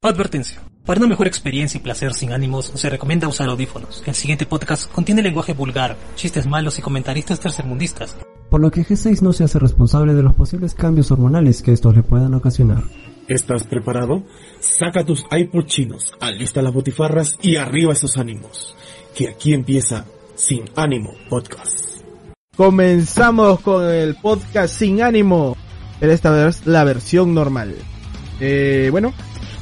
Advertencia. Para una mejor experiencia y placer sin ánimos, se recomienda usar audífonos. El siguiente podcast contiene lenguaje vulgar, chistes malos y comentaristas tercermundistas. Por lo que G6 no se hace responsable de los posibles cambios hormonales que estos le puedan ocasionar. ¿Estás preparado? Saca tus iPod chinos, alista las botifarras y arriba esos ánimos. Que aquí empieza Sin Ánimo Podcast. Comenzamos con el podcast Sin Ánimo. Pero esta vez la versión normal. Eh, bueno,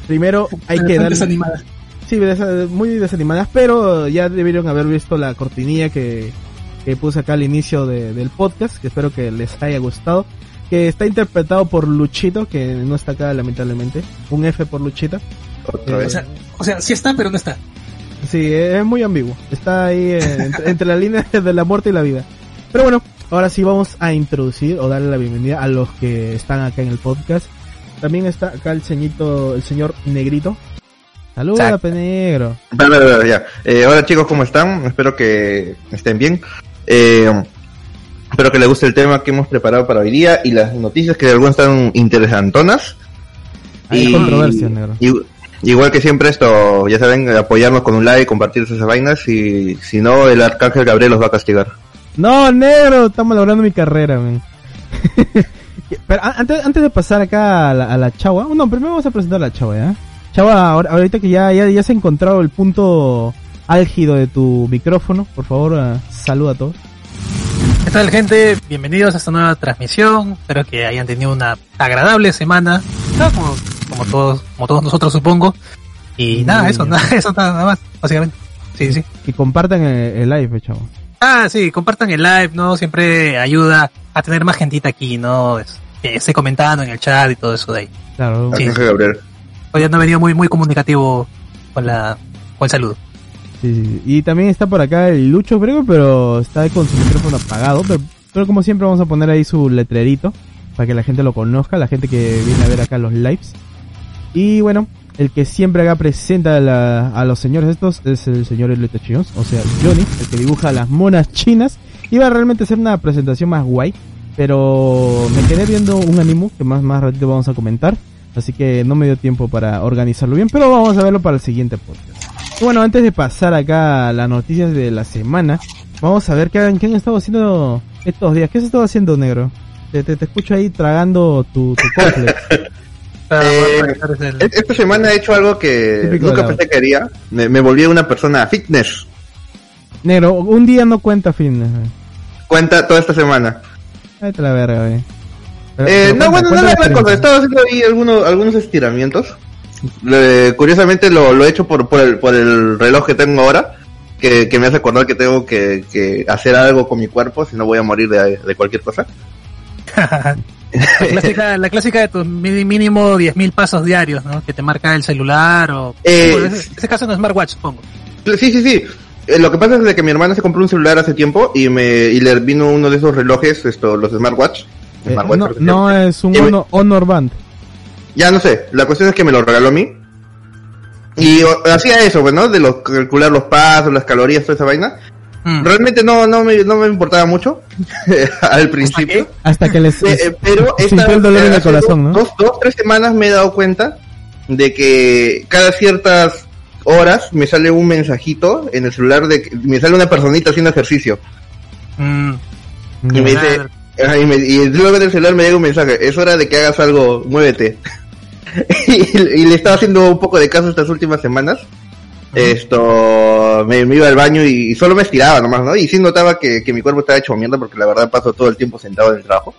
primero hay que dar... Desanimadas. Sí, muy desanimadas, pero ya debieron haber visto la cortinilla que, que puse acá al inicio de- del podcast, que espero que les haya gustado. Que está interpretado por Luchito, que no está acá lamentablemente. Un F por Luchita. Otra Eh, O sea, o sea, sí está, pero no está. Sí, es muy ambiguo. Está ahí eh, entre, entre la línea de la muerte y la vida. Pero bueno, ahora sí vamos a introducir o darle la bienvenida a los que están acá en el podcast. También está acá el ceñito, el señor Negrito. Saluda, penegro. Vale, vale, vale, ya. Eh, hola chicos, ¿cómo están? Espero que estén bien. Eh, espero que les guste el tema que hemos preparado para hoy día y las noticias que de algunas están interesantonas. Hay Y- controversia, negro. y- igual que siempre esto, ya saben, apoyarnos con un like, compartir esas vainas y si no, el arcángel Gabriel los va a castigar. No, negro, estamos logrando mi carrera, man. Pero antes, antes de pasar acá a la, a la chava, no, primero vamos a presentar a la chava, ¿ya? Chava, ahora- ahorita que ya, ya, ya se ha encontrado el punto álgido de tu micrófono, por favor, ah, saluda a todos. ¿Qué tal, gente? Bienvenidos a esta nueva transmisión. Espero que hayan tenido una agradable semana. ¿no? Como, como todos, como todos nosotros, supongo. Y nada, eso, nada, eso nada más, básicamente. Sí, sí. Y compartan el, el live, chavo. Ah, sí, compartan el live, ¿no? Siempre ayuda a tener más gentita aquí, ¿no? Es- que esté comentando en el chat y todo eso de ahí. Claro. Sí. Gabriel. Hoy no he venido muy, muy comunicativo con la, con el saludo. Sí, sí. Y también está por acá el Lucho Brego, pero está con su micrófono apagado. Pero, pero como siempre vamos a poner ahí su letrerito para que la gente lo conozca, la gente que viene a ver acá los lives. Y bueno, el que siempre acá presenta a, la- a los señores estos es el señor Elite Chinos, o sea, Johnny, el que dibuja las monas chinas. Iba a realmente hacer una presentación más guay, pero me quedé viendo un anime que más, más ratito vamos a comentar. Así que no me dio tiempo para organizarlo bien, pero vamos a verlo para el siguiente podcast. Bueno, antes de pasar acá a las noticias de la semana, vamos a ver qué han, estado haciendo estos días. ¿Qué has estado haciendo, negro? Te, te, escucho ahí tragando tu, tu. Para Eh, E- Esta semana he hecho algo que Típico nunca pensé que haría. Me, me volví una persona fitness. negro, un día no cuenta fitness. güey. Cuenta toda esta semana. Te la verga, güey. Pero- Eh, pero no, cuenta, bueno, no la cosa. Estaba haciendo ahí algunos, algunos estiramientos. Le- curiosamente lo, lo he hecho por, por, el, por el reloj que tengo ahora. Que, que me hace acordar que tengo que, que hacer algo con mi cuerpo, si no voy a morir de, de cualquier cosa. la, clásica, la clásica de tus mínimo 10.000 pasos diarios, ¿no? Que te marca el celular o... Eh, Bueno, en ese, ese caso no es smartwatch, supongo. Sí, sí, sí. Eh, lo que pasa es de que mi hermana se compró un celular hace tiempo y me y le vino uno de esos relojes, esto, los smartwatch. Eh, Smartwatch, no, es un me- honor, Band. Ya no sé, la cuestión es que me lo regaló a mí. Y o- hacía eso, pues, ¿no? De los, calcular los pasos, las calorías, toda esa vaina. Mm. Realmente no, no, me, no me importaba mucho al principio. Hasta que les... Eh, eh, pero esta- el dolor en el hace corazón, ¿no? Dos, dos, tres semanas me he dado cuenta de que cada ciertas horas me sale un mensajito en el celular de que me sale una personita haciendo ejercicio. Mm. Y me dice, y, me- y luego del celular me llega un mensaje, es hora de que hagas algo, muévete. y, y le estaba haciendo un poco de caso estas últimas semanas. Esto, me, me iba al baño y, solo me estiraba nomás, ¿no? Y sí notaba que, que mi cuerpo estaba hecho mierda porque la verdad paso todo el tiempo sentado en el trabajo.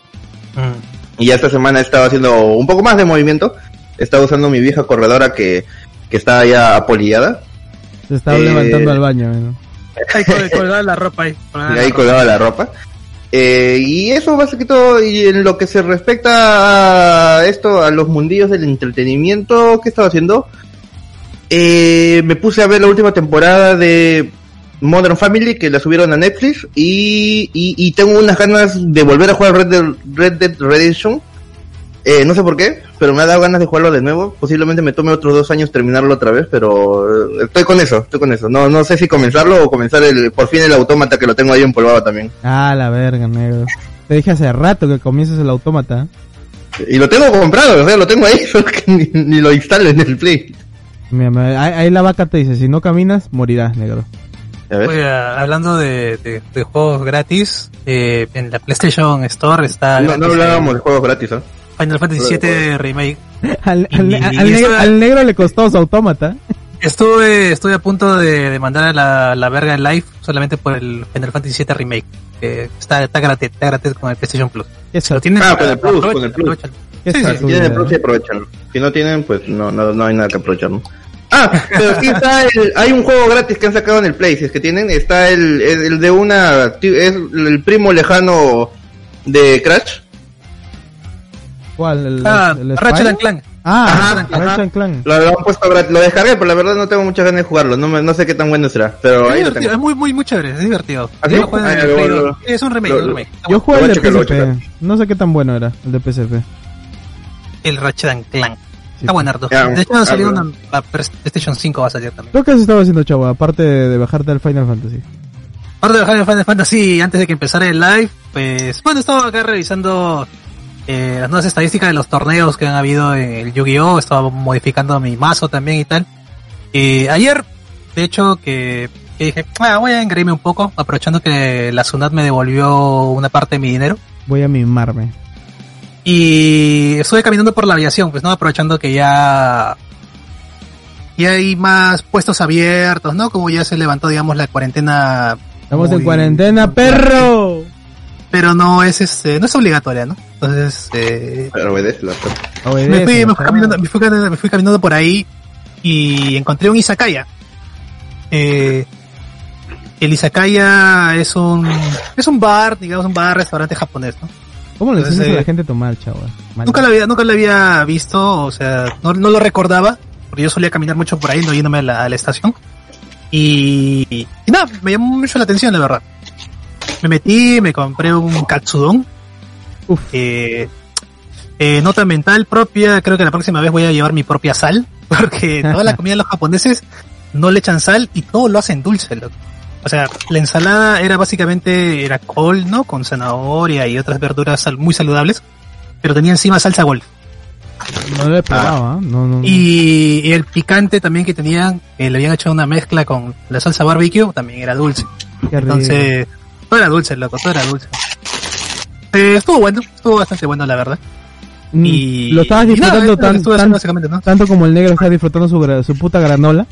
Mm. Y ya esta semana estaba haciendo un poco más de movimiento. Estaba usando mi vieja corredora que que está ya apolillada. Se estaba Eh, levantando al baño. ¿no? Ahí col- colgada la ropa ahí. y ahí colgaba la ropa. Eh, y eso básicamente todo, y en lo que se respecta a esto, a los mundillos del entretenimiento, ¿qué estaba haciendo? Eh, me puse a ver la última temporada de Modern Family, que la subieron a Netflix, y, y, y tengo unas ganas de volver a jugar Red Dead, Red Dead Redemption. Eh, no sé por qué, pero me ha dado ganas de jugarlo de nuevo. Posiblemente me tome otros dos años terminarlo otra vez, pero eh, estoy con eso, estoy con eso. No, no sé si comenzarlo o comenzar el, por fin el autómata que lo tengo ahí empolvado también. Ah, la verga, negro. Te dije hace rato que comiences el autómata. Y lo tengo comprado, o sea, lo tengo ahí, solo que ni, ni lo instalo en el Play. Mira, mira, ahí, ahí la vaca te dice, si no caminas, morirás, negro. Oye, hablando de, de- de juegos gratis, eh, en la PlayStation Store está No, no hablábamos de eh, juegos gratis, ¿ah? Final Fantasy VII Remake. Al, Y- al- y al eso negro, era- al negro le costó su autómata. Estuve, estuve a punto de, de mandar a la, la verga en live solamente por el Final Fantasy VII Remake. que está, está gratis, está gratis con el PlayStation Plus. ¿Qué Si lo es tienen, Ah, con el Plus, con el Plus. Si tienen el Plus, sí aprovechan. Si no tienen, pues no, no, no hay nada que aprovechar, ¿no? Ah, pero sí está el, hay un juego gratis que han sacado en el Play, si es que tienen, está el, el, el de una, es el primo lejano de Crash. ¿Cuál? ¿El, Ah, el Ratchet and Clank. Ah, Ajá, Ratchet ajá. and Clank. Lo, lo han puesto gratis, lo descargué, pero la verdad no tengo muchas ganas de jugarlo, no, me, no sé qué tan bueno será, pero Es ahí lo divertido, tengo. es muy, muy, muy chévere, es divertido. ¿Ah, sí? Yo lo juego en el ya, Play lo- 2. lo- es un remake, un remake. Yo jugué el de PSP. No sé qué tan bueno era, el de PSP. El Ratchet and Clank. Sí. Está buenardo. De hecho, va a salir una, la PlayStation 5 va a salir también. ¿Tú qué has estado haciendo, chavo? Aparte de, bajarte al Final Fantasy. Aparte de Final Final Fantasy, antes de que empezara el live, pues, bueno, estaba acá revisando eh, las nuevas estadísticas de los torneos que han habido en el Yu-Gi-Oh! Estaba modificando mi mazo también y tal. Y ayer, de hecho, que, que dije, ah, voy a engreírme un poco, aprovechando que la Sunat me devolvió una parte de mi dinero. Voy a mimarme. Y estuve caminando por la aviación, pues no aprovechando que ya ya hay más puestos abiertos, ¿no? Como ya se levantó, digamos, la cuarentena, Estamos en cuarentena, perro. pero no es este, no es obligatoria, ¿no? Entonces, eh, Pero obedece la Obedece, me, fui, me, fui chavo. caminando, me, fui, caminando- me fui caminando por ahí y encontré un izakaya. Eh, el izakaya es un es un bar, digamos, un bar, restaurante japonés, ¿no? ¿Cómo le enseñas a la eh, gente a tomar, chavo? Mal. Nunca lo había, nunca lo había visto, o sea, no, no lo recordaba, porque yo solía caminar mucho por ahí, no yéndome a la, a la estación. Y, y nada, me llamó mucho la atención, la verdad. Me metí, me compré un katsudon. Uf. Eh, eh, nota mental propia, creo que la próxima vez voy a llevar mi propia sal, porque toda la comida de los japoneses no le echan sal y todo lo hacen dulce, loco. O sea, la ensalada era básicamente, era col, ¿no? Con zanahoria y otras verduras sal- muy saludables, pero tenía encima salsa golf. No lo he probado, ¿ah? No, no. Y, y el picante también que tenían, que le habían hecho una mezcla con la salsa barbecue, también era dulce. Entonces, todo era dulce, loco, todo era dulce. Eh, estuvo bueno, estuvo bastante bueno, la verdad. Mm, Y lo estabas y nada, disfrutando eso tan, tanto como el negro está disfrutando su, su puta granola.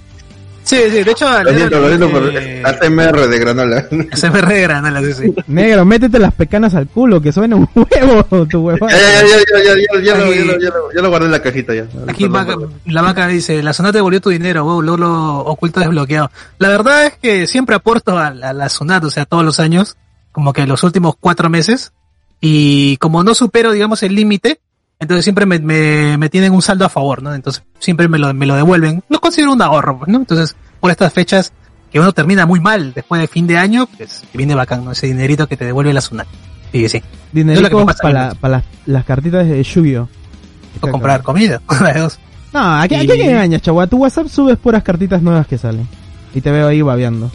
Sí, sí, de hecho, Lo siento, lo siento por eh, ASMR de granola. me re granola, sí, sí. Negro, métete las pecanas al culo, que suena un huevo tu huevo. Ya, ya, ya, ya, ya, ya, ya, lo- guardé en la cajita ya. Aquí vaca- la vaca dice, la Sunat devolvió tu dinero, wow, luego lo oculto desbloqueado. La verdad es que siempre aporto a, la- a la Sunat, o sea, todos los años, como que los últimos cuatro meses, y como no supero, digamos, el límite, entonces siempre me, me, me tienen un saldo a favor, ¿no? Entonces siempre me lo, me lo devuelven. Lo considero un ahorro, pues, ¿no? Entonces, por estas fechas que uno termina muy mal después de fin de año, pues viene bacán, ¿no? Ese dinerito que te devuelve la Sunat. Sí, sí. Mí, para, pues. para las, las cartitas de Yu-Gi-Oh! Por comprar comida. No, aquí, aquí Y- que engañas, chavo. A tu WhatsApp subes puras cartitas nuevas que salen. Y te veo ahí babeando.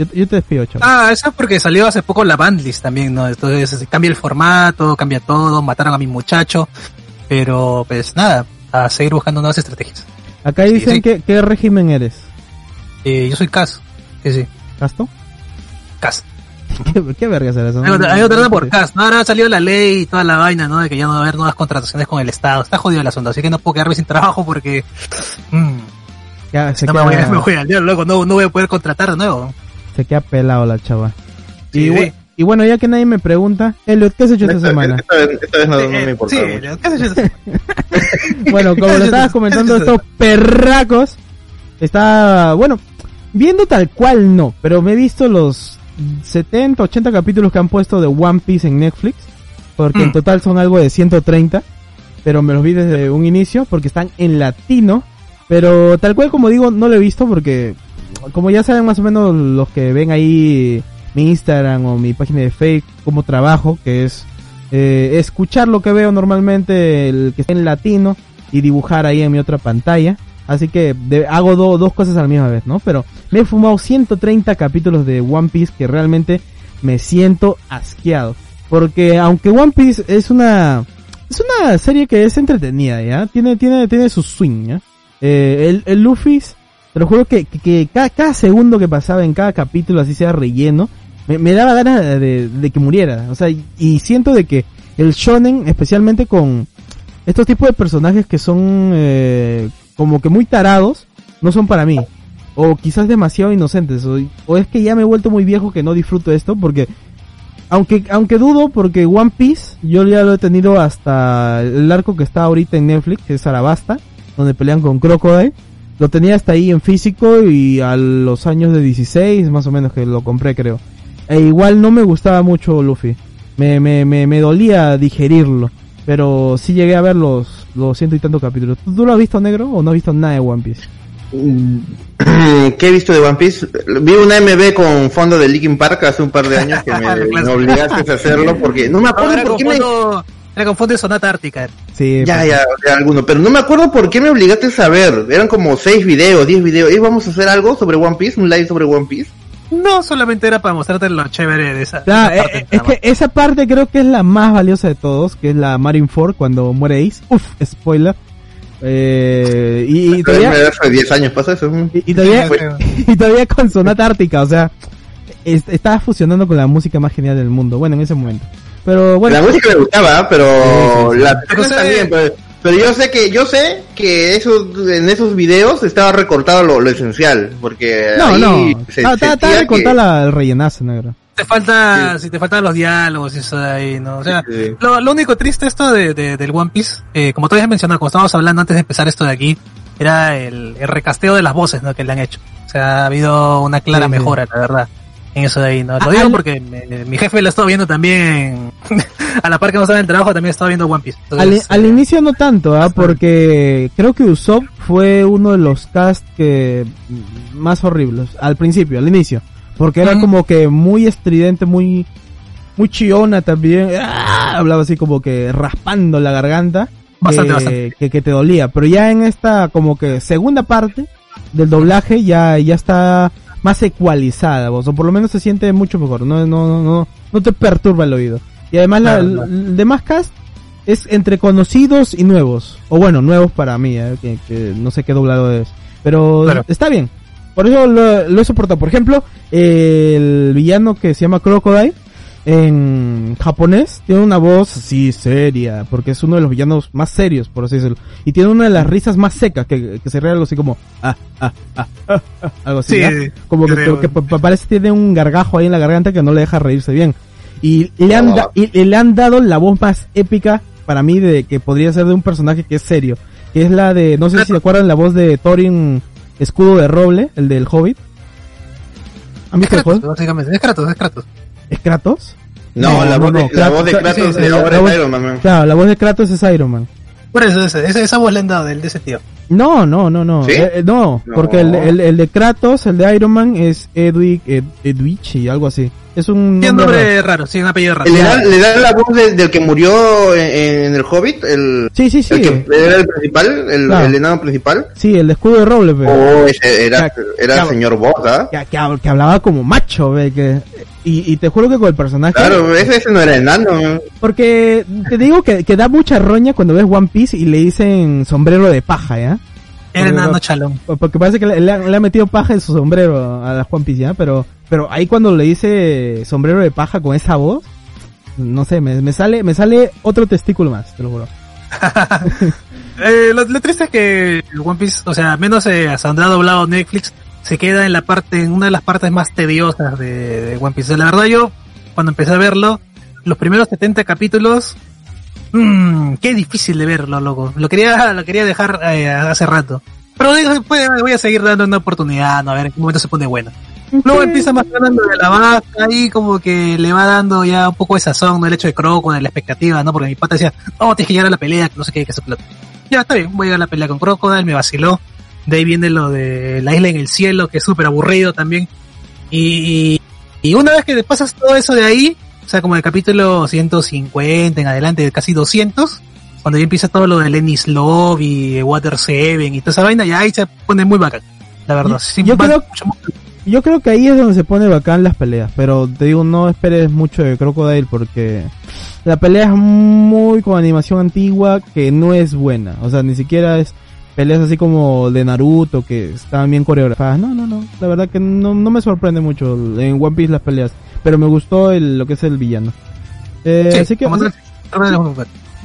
Yo, yo te despido, chavo. Ah, eso es porque salió hace poco la bandlist también, ¿no? Entonces cambia el formato, cambia todo, mataron a mi muchacho, pero pues nada, a seguir buscando nuevas estrategias. Acá sí, dicen sí. Que, qué régimen eres. Eh, yo soy Cas, sí, sí, ¿Casto? Cas. ¿Qué, qué verga será eso? Hay otra, hay otra por Cas, ¿no? Ahora ha salido la ley y toda la vaina, ¿no? De que ya no va a haber nuevas contrataciones con el Estado. Está jodido el asunto, así que no puedo quedarme sin trabajo porque... mm, Ya, se, no queda, me voy, a- me voy al diablo, loco, no, no voy a poder contratar de nuevo. Se queda pelado la chava. Sí, y, sí. bu- y bueno, ya que nadie me pregunta, Elliot, ¿qué has hecho esta Esta, semana? esta vez, esta vez no, no Eh, me importa sí, mucho. ¿qué has hecho? Bueno, como lo estabas comentando, estos perracos Está, bueno, viendo tal cual no, pero me he visto los 70, 80 capítulos que han puesto de One Piece en Netflix, porque en Mm. total son algo de 130, pero me los vi desde un inicio porque están en latino, pero tal cual como digo, no lo he visto porque como ya saben más o menos los que ven ahí mi Instagram o mi página de Facebook como trabajo, que es eh, escuchar lo que veo normalmente, el que está en latino y dibujar ahí en mi otra pantalla. Así que de- hago do- dos cosas a la misma vez, ¿no? Pero me he fumado 130 capítulos de One Piece que realmente me siento asqueado. Porque aunque One Piece es una es una serie que es entretenida, ¿ya? Tiene tiene tiene su swing, ¿ya? Eh, el, el Luffy, te lo juro que, que, cada, segundo que pasaba en cada capítulo, así sea relleno, me, daba ganas de, que muriera. O sea, y, y siento de que el shonen, especialmente con estos tipos de personajes que son eh, como que muy tarados, no son para mí. O quizás demasiado inocentes. O, o es que ya me he vuelto muy viejo que no disfruto esto porque... Aunque, aunque dudo porque One Piece yo ya lo he tenido hasta el arco que está ahorita en Netflix, que es Arabasta, donde pelean con Crocodile. Lo tenía hasta ahí en físico y a los años de 16 más o menos que lo compré creo. E igual no me gustaba mucho Luffy. Me, me, me, me dolía digerirlo. Pero sí llegué a ver los, los ciento y tantos capítulos. ¿Tú, tú lo has visto negro o no has visto nada de One Piece? Mm, ¿Qué he visto de One Piece? Vi una MB con fondo de Linkin Park hace un par de años que me, me obligaste a hacerlo porque no me No, acuerdo era por qué me... fondo, con fondo de Sonata Ártica. Sí, Ya, pues, ya, ya, alguno, pero no me acuerdo por qué me obligaste a saber. Eran como seis videos, diez videos. ¿Y vamos a hacer algo sobre One Piece? ¿Un live sobre One Piece? No, solamente era para mostrarte lo chévere de esa. Claro, esa eh, parte eh, es que esa parte creo que es la más valiosa de todos, que es la Marineford cuando muere Ace. Uf, spoiler. Eh, y, y todavía, Hace 10 años pasó eso. y, y todavía, y todavía con Sonata Ártica, o sea, es- estaba fusionando con la música más genial del mundo. Bueno, en ese momento. Pero bueno, La música me gustaba, pero Sí, sí, sí. la sé- también, pero, pero yo sé que yo sé que esos en esos videos estaba recortado lo, lo esencial, porque no, ahí no, se está, está, está sentía recontada que- la- el rellenazo, negro. Te falta, si te faltan los diálogos y eso de ahí, ¿no? O sea, Sí, sí. lo, lo único triste esto de, de- del One Piece, eh, como tú habías mencionado, como estábamos hablando antes de empezar esto de aquí, era el, el recasteo de las voces, ¿no? Que le han hecho. O sea, ha habido una clara Sí, sí. mejora, la verdad, en eso de ahí, ¿no? Lo digo porque me- mi jefe lo estaba viendo también, a la par que no estaba en el trabajo, también estaba viendo One Piece. Al, Entonces, al eh, inicio no tanto, ¿ah? porque creo que Usopp fue uno de los cast que más horribles al principio, al inicio, porque era como que muy estridente, muy muy chiona también, ¡ah! hablaba así como que raspando la garganta, Bastante, que, bastante. que que te dolía, pero ya en esta como que segunda parte del doblaje ya ya está más ecualizada, vos, o por lo menos se siente mucho mejor, no no no no, no te perturba el oído. Y además la, Claro, el- claro. el demás cast es entre conocidos y nuevos. O bueno, nuevos para mí, eh, que, que no sé qué doblado es. Pero Claro. está bien. Por eso lo, lo he soportado. Por ejemplo, el villano que se llama Crocodile, en japonés, tiene una voz así seria, porque es uno de los villanos más serios, por así decirlo. Y tiene una de las risas más secas, que, que se ríe algo así como, ah, ah, ah, ah, ah, algo así. Como que, parece que tiene un gargajo ahí en la garganta que no le deja reírse bien. Y le han, da- y, le han dado la voz más épica para mí de que podría ser de un personaje que es serio. Que es la de, no sé si se acuerdan la voz de Thorin Escudo de Roble, el del Hobbit. ¿Han Es visto el juego? es Kratos, es Kratos. ¿Es Kratos? No, No, la, no, voz de, no, la voz de Kratos- Kratos sí, sí, de la- la es voz- Iron Man, man. Claro, la voz de Kratos es Iron Man. Por eso, ese, ese- esa voz le han dado del, de ese tío. No, no, no, no. ¿Sí? Eh, no, No. porque el, el, el de Kratos, el de Iron Man es Edwig, Ed, Edwige, algo así. Es un nombre raro. nombre raro, sí, un apellido raro. Le dan, le dan la voz de- del que murió en, en el Hobbit, el, Sí, sí, sí. el que era el principal, el, Claro. el enano principal. Sí, el de escudo de roble, pe. Oh, ese era, era el señor Boss, ¿ah? que, que hablaba como macho, ve, que y, y te juro que con el personaje Claro, ese, ese no era enano. man. porque te digo que, que da mucha roña cuando ves One Piece y le dicen sombrero de paja, ¿ya? Era enano chalón. Porque parece que le, le ha, le ha metido paja en su sombrero a la One Piece, ¿ya? Pero pero ahí cuando le dice sombrero de paja con esa voz, no sé, me, me sale me sale otro testículo más, te lo juro. Eh, lo, lo triste es que el One Piece, o sea, menos eh, hasta donde ha doblado Netflix, se queda en la parte, en una de las partes más tediosas de, de One Piece. La verdad yo, cuando empecé a verlo, los primeros 70 capítulos, mmm, qué difícil de verlo, loco. Lo quería, lo quería dejar eh, hace rato. Pero después voy a seguir dando una oportunidad, ¿no? a ver en qué momento se pone bueno. Luego empieza más ganando de la vaca, ahí como que le va dando ya un poco de sazón, ¿no? El hecho de Crocodile, la expectativa, ¿no? Porque mi pata decía, no, tienes que llegar a la pelea, que no sé qué, que se plata. Ya, está bien, voy a llegar a la pelea con Crocodile, me vaciló. De ahí viene lo de la isla en el cielo, que es súper aburrido también. Y, y, una vez que pasas todo eso de ahí, o sea, como el capítulo 150 en adelante, casi 200, cuando ya empieza todo lo de Lenny's Love y Water Seven y toda esa vaina, ya ahí se pone muy bacán. La verdad, yo va- creo- Yo creo que ahí es donde se pone bacán las peleas, pero te digo, no esperes mucho de Crocodile porque la pelea es muy con animación antigua que no es buena. O sea, ni siquiera es peleas así como de Naruto que estaban bien coreografadas. No, no, no. La verdad que no, no me sorprende mucho en One Piece las peleas, pero me gustó el, lo que es el villano. Eh, Sí, así que, así- sí,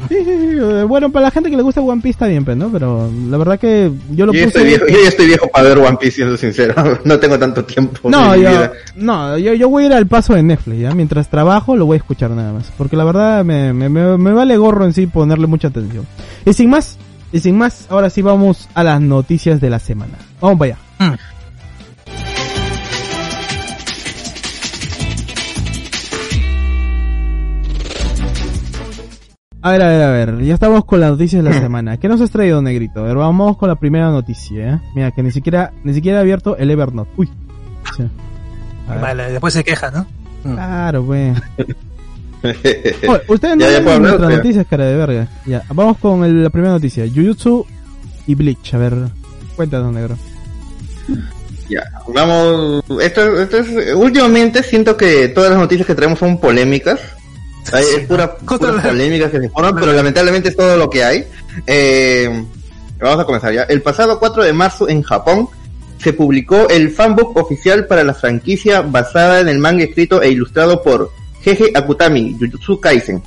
sí, sí, eh, bueno, para la gente que le gusta One Piece está bien, pues, ¿no? Pero la verdad que yo lo Yo puse... estoy viejo, yo ya estoy viejo para ver One Piece, siendo sincero. No tengo tanto tiempo. No, en mi yo, vida. no yo, yo voy a ir al paso de Netflix, ¿ya? Mientras trabajo lo voy a escuchar nada más. Porque la verdad me, me, me, me vale gorro en sí ponerle mucha atención. Y sin más, y sin más, ahora sí vamos a las noticias de la semana. Vamos para allá. Mm. A ver, a ver, a ver, ya estamos con las noticias de la semana. ¿Qué nos has traído, Negrito? A ver, vamos con la primera noticia, ¿eh? Mira, que ni siquiera, ni siquiera he abierto el Evernote. Uy. Sí. Vale, después se queja, ¿no? Mm. Claro, pues. Oye, ustedes no Ya, puedo hablar, nuestras noticias, cara de verga. Ya, vamos con el- la primera noticia. Jujutsu y Bleach. A ver, cuéntanos, negro. Ya, vamos. Esto, esto es. Últimamente siento que todas las noticias que traemos son polémicas. Hay- es pura, puras polémicas que se forman, pero lamentablemente es todo lo que hay. Eh, vamos a comenzar ya. El pasado 4 de marzo en Japón se publicó el fanbook oficial para la franquicia basada en el manga escrito e ilustrado por Jeje Akutami, Jujutsu Kaisen.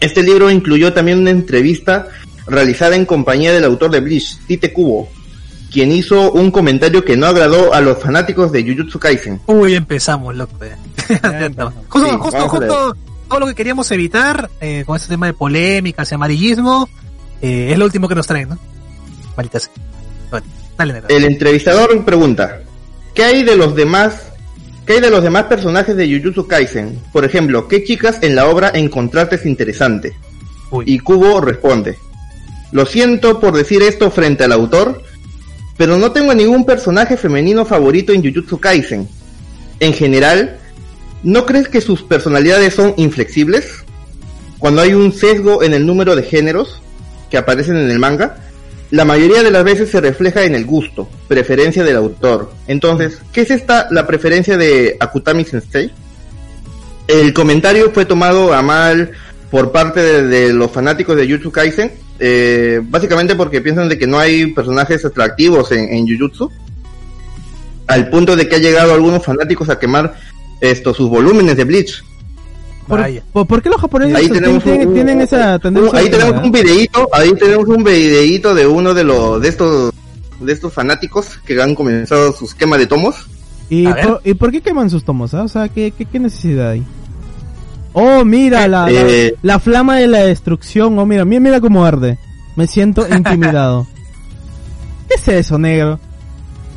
Este libro incluyó también una entrevista realizada en compañía del autor de Bleach, Tite Kubo, quien hizo un comentario que no agradó a los fanáticos de Jujutsu Kaisen. Uy, empezamos, loco. eh. Justo, Sí, justo, justo todo lo que queríamos evitar eh, con este tema de polémicas y amarillismo eh, es lo último que nos traen, ¿no? Maldita sea. Bueno, dale, negro. El entrevistador pregunta, ¿qué hay de los demás? ¿Qué hay de los demás personajes de Jujutsu Kaisen? Por ejemplo, ¿qué chicas en la obra encontraste interesante? Uy. Y Kubo responde, lo siento por decir esto frente al autor, pero no tengo ningún personaje femenino favorito en Jujutsu Kaisen. En general, ¿no crees que sus personalidades son inflexibles? Cuando hay un sesgo en el número de géneros que aparecen en el manga, la mayoría de las veces se refleja en el gusto, preferencia del autor. Entonces, ¿qué es esta la preferencia de Akutami Sensei? El comentario fue tomado a mal por parte de, los fanáticos de Jujutsu Kaisen, eh, básicamente porque piensan de que no hay personajes atractivos en, en Jujutsu, al punto de que ha llegado algunos fanáticos a quemar estos sus volúmenes de Bleach. ¿Por, Vaya. por, por qué los japoneses Ahí tienen, tenemos tienen- un- tienen esa tendencia? ahí tenemos un videíto, ahí tenemos un videíto de uno de los de estos de estos fanáticos que han comenzado sus quemas de tomos. ¿Y, por, ¿Y por qué queman sus tomos? ah? O sea, ¿qué, qué, qué necesidad hay? Oh, mira, la, la- Eh. la flama de la destrucción. Oh, mira, mira, mira cómo arde. Me siento intimidado. ¿Qué es eso, negro?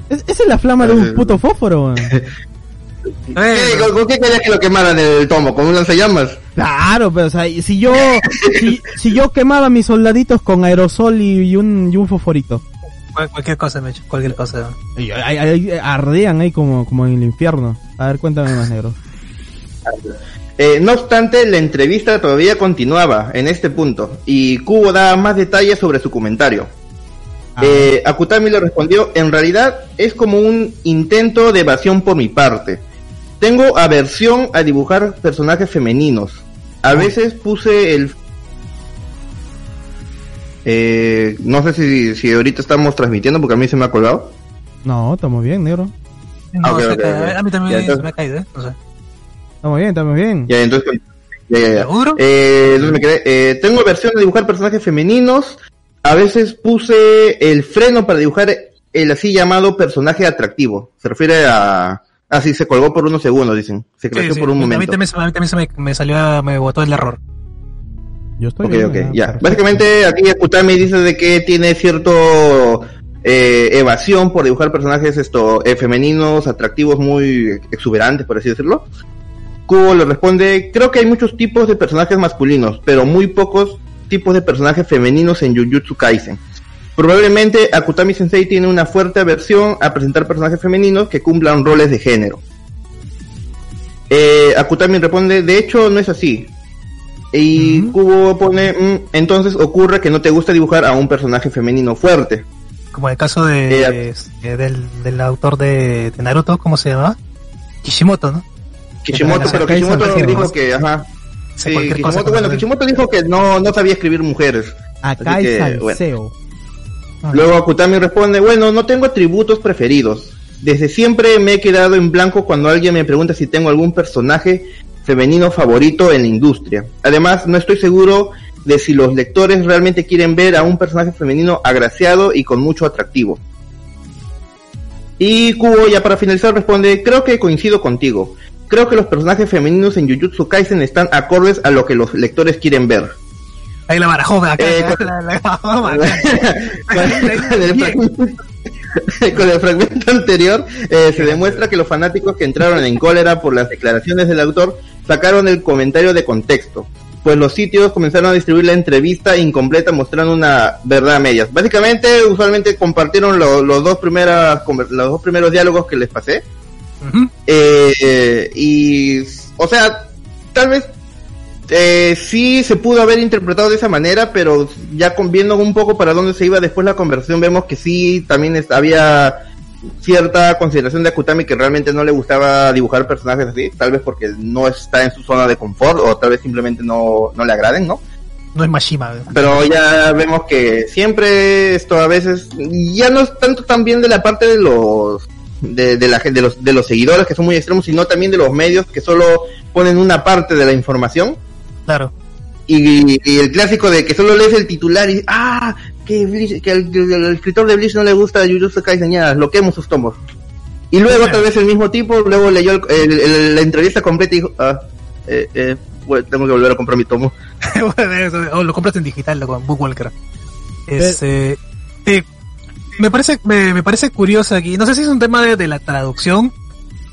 ¿Es, ¿Esa es la flama de un Eh. puto fósforo? con, con qué querías que lo quemaran el tomo? ¿Con un lanzallamas? Claro, pero o sea, si yo si, si yo quemaba mis soldaditos con aerosol y, y un, y un fosforito. cual- cualquier cosa, me cualquier cosa. Y ahí- ahí ardían ahí como, como en el infierno. A ver, cuéntame más, negro. Eh, no obstante, la entrevista todavía continuaba en este punto y Kubo daba más detalles sobre su comentario. Ah. Eh, Akutami le respondió, en realidad es como un intento de evasión por mi parte. Tengo aversión a dibujar personajes femeninos. A veces puse el... Eh, no sé si, si ahorita estamos transmitiendo porque a mí se me ha colgado. No, estamos bien, negro. No, ok, se ok, cae. ok. A mí también Ya, se entonces- me ha caído, ¿eh? No sé. Estamos bien, estamos bien. Ya, entonces... Ya, ya, ya. ¿Seguro? Eh, entonces me quedé. Eh, tengo versión de dibujar personajes femeninos. A veces puse el freno para dibujar el así llamado personaje atractivo. Se refiere a... Así se colgó por unos segundos, dicen. Se creció Sí, sí, por un a mí momento. también, a mí también se me, me salió, me botó el error. Yo estoy Ok, bien. ok, ah, ya. perfecto. Básicamente aquí Akutami dice de que tiene cierto eh, evasión por dibujar personajes esto eh, femeninos, atractivos, muy exuberantes, por así decirlo. Kubo le responde, creo que hay muchos tipos de personajes masculinos, pero muy pocos tipos de personajes femeninos en Jujutsu Kaisen. Probablemente Akutami Sensei tiene una fuerte aversión a presentar personajes femeninos que cumplan roles de género. Eh, Akutami responde, de hecho no es así. Y Kubo pone, "Mm, entonces ocurre que no te gusta dibujar a un personaje femenino fuerte. Como el caso de, Eh, eh, del, del autor de, de Naruto, ¿cómo se llama? Kishimoto, ¿no? Kishimoto, pero Kishimoto dijo que, ajá. Sí, cosa Kishimoto, bueno. Kishimoto dijo que no, no sabía escribir mujeres. Acá hay que, bueno. Salseo. Luego Akutami responde, bueno, no tengo atributos preferidos. Desde siempre me he quedado en blanco cuando alguien me pregunta si tengo algún personaje femenino favorito en la industria. Además, no estoy seguro de si los lectores realmente quieren ver a un personaje femenino agraciado y con mucho atractivo. Y Kubo, ya para finalizar, responde, creo que coincido contigo. Creo que los personajes femeninos en Jujutsu Kaisen están acordes a lo que los lectores quieren ver. Ahí la barajó, acá, Eh, la, la- la barajó, con, el fragmento, con el fragmento anterior eh, se demuestra que los fanáticos que entraron en cólera por las declaraciones del autor sacaron el comentario de contexto, pues los sitios comenzaron a distribuir la entrevista incompleta mostrando una verdad a medias. Básicamente, usualmente compartieron lo- los dos primeras los dos primeros diálogos que les pasé. Eh, eh, y, o sea, tal vez eh, sí se pudo haber interpretado de esa manera, pero ya con, viendo un poco para dónde se iba después la conversación, vemos que sí también es- había cierta consideración de Akutami que realmente no le gustaba dibujar personajes así, tal vez porque no está en su zona de confort o tal vez simplemente no, no le agraden, ¿no? No es Mashima. Pero ya vemos que siempre esto a veces ya no es tanto también de la parte de los de, de la de los de los seguidores que son muy extremos, sino también de los medios que solo ponen una parte de la información Claro. y, y el clásico de que solo lees el titular y ah que, Bleach- que al, que al escritor de Bleach no le gusta Jujutsu Kaisen ya bloqueemos sus tomos y luego tal vez el mismo tipo luego leyó el- el- el- la entrevista completa y dijo ah eh, eh, bueno, tengo que volver a comprar mi tomo o lo compras en digital, loco, en Bookwalker. Este, eh, me parece, me, me parece curioso aquí. No sé si es un tema de, de la traducción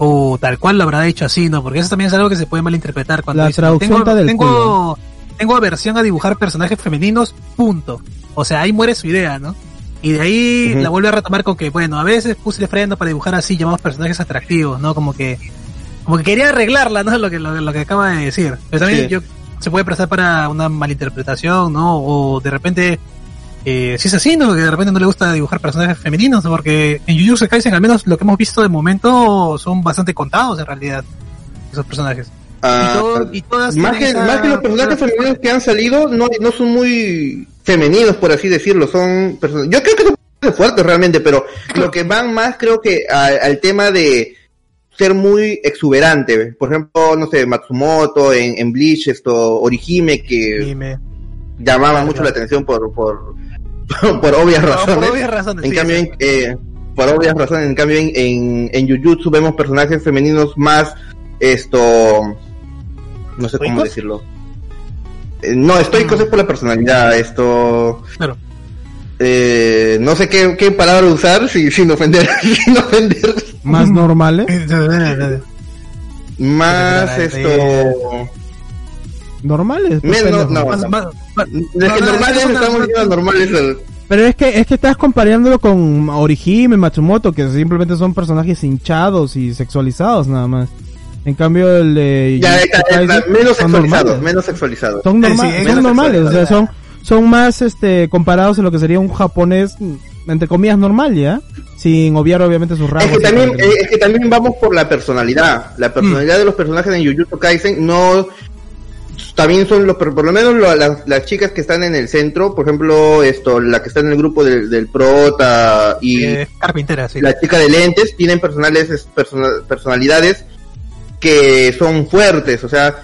o tal cual lo habrá hecho así, ¿no? Porque eso también es algo que se puede malinterpretar cuando La dicen, traducción tengo, del tengo, tengo aversión a dibujar personajes femeninos, punto. O sea, ahí muere su idea, ¿no? Y de ahí la vuelve a retomar con que, bueno, a veces puse el freno para dibujar así llamados personajes atractivos, ¿no? Como que, como que quería arreglarla, ¿no? Lo que, lo, lo que acaba de decir. Pero también Sí. yo, se puede prestar para una malinterpretación, ¿no? O de repente, eh, si es así, ¿no? Que de repente no le gusta dibujar personajes femeninos, ¿no? porque en Jujutsu Kaisen al menos lo que hemos visto de momento son bastante contados en realidad, esos personajes. Ah, y, todo- y todas más que, esa- más que los personajes femeninos que han salido no, no son muy femeninos por así decirlo son personas yo creo que son personajes fuertes realmente pero lo que van más creo que a- al tema de ser muy exuberante por ejemplo no sé Matsumoto en, en Bleach esto Orihime que Y me- llamaban mucho la atención por por por obvias por razones. obvias razones, en sí, cambio eh, por obvias razones en cambio en, en, en Jujutsu vemos personajes femeninos más esto no sé cómo decirlo. Eh, no estoicos es por la personalidad esto Claro. eh, no sé qué, qué palabra usar sin, sin ofender sin ofender. Más normales. más Eh, esto Normales. pues, menos pendejo. no, Más- no. más- no, no, normales estamos normales eh, Pero es que, es que estás comparándolo con Orihime, Matsumoto, que simplemente son personajes hinchados y sexualizados nada más. En cambio el de ya, menos sexualizados normales. menos sexualizados Son, norma- Sí, sí, son normales, o sea, son, son más este comparados a lo que sería un japonés mm, entre comillas normal, ¿ya? Sin obviar obviamente sus rasgos. Es que también, eh, es que también vamos por la personalidad. La personalidad de los personajes en Jujutsu Kaisen no también son los por por lo menos lo- las, las chicas que están en el centro, por ejemplo, esto la que está en el grupo del, del prota y eh, carpintera, sí. la chica de lentes tienen personales es- persona- personalidades que son fuertes, o sea,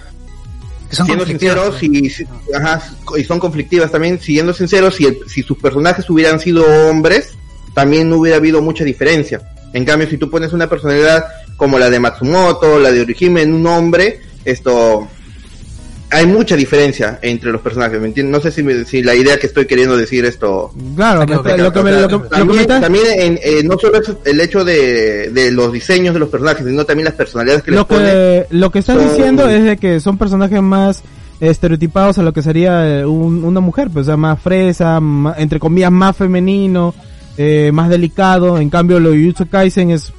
que son siendo sinceros y, si- ajá, y son conflictivas también, siendo sinceros, si, el- si sus personajes hubieran sido hombres, también no hubiera habido mucha diferencia. En cambio, si tú pones una personalidad como la de Matsumoto, la de Orihime en un hombre, esto hay mucha diferencia entre los personajes, ¿me entiendes? No sé si, me- si la idea que estoy queriendo decir esto... Claro, Creo me- que- lo que me, lo que- lo que me También, en- eh, no solo es el hecho de, de los diseños de los personajes, sino también las personalidades que les lo pone. que lo que estás son- diciendo es de que son personajes más estereotipados a lo que sería eh, un- una mujer, pues o sea, más fresa, entre comillas más femenino, eh, más delicado. En cambio, lo de Jujutsu Kaisen es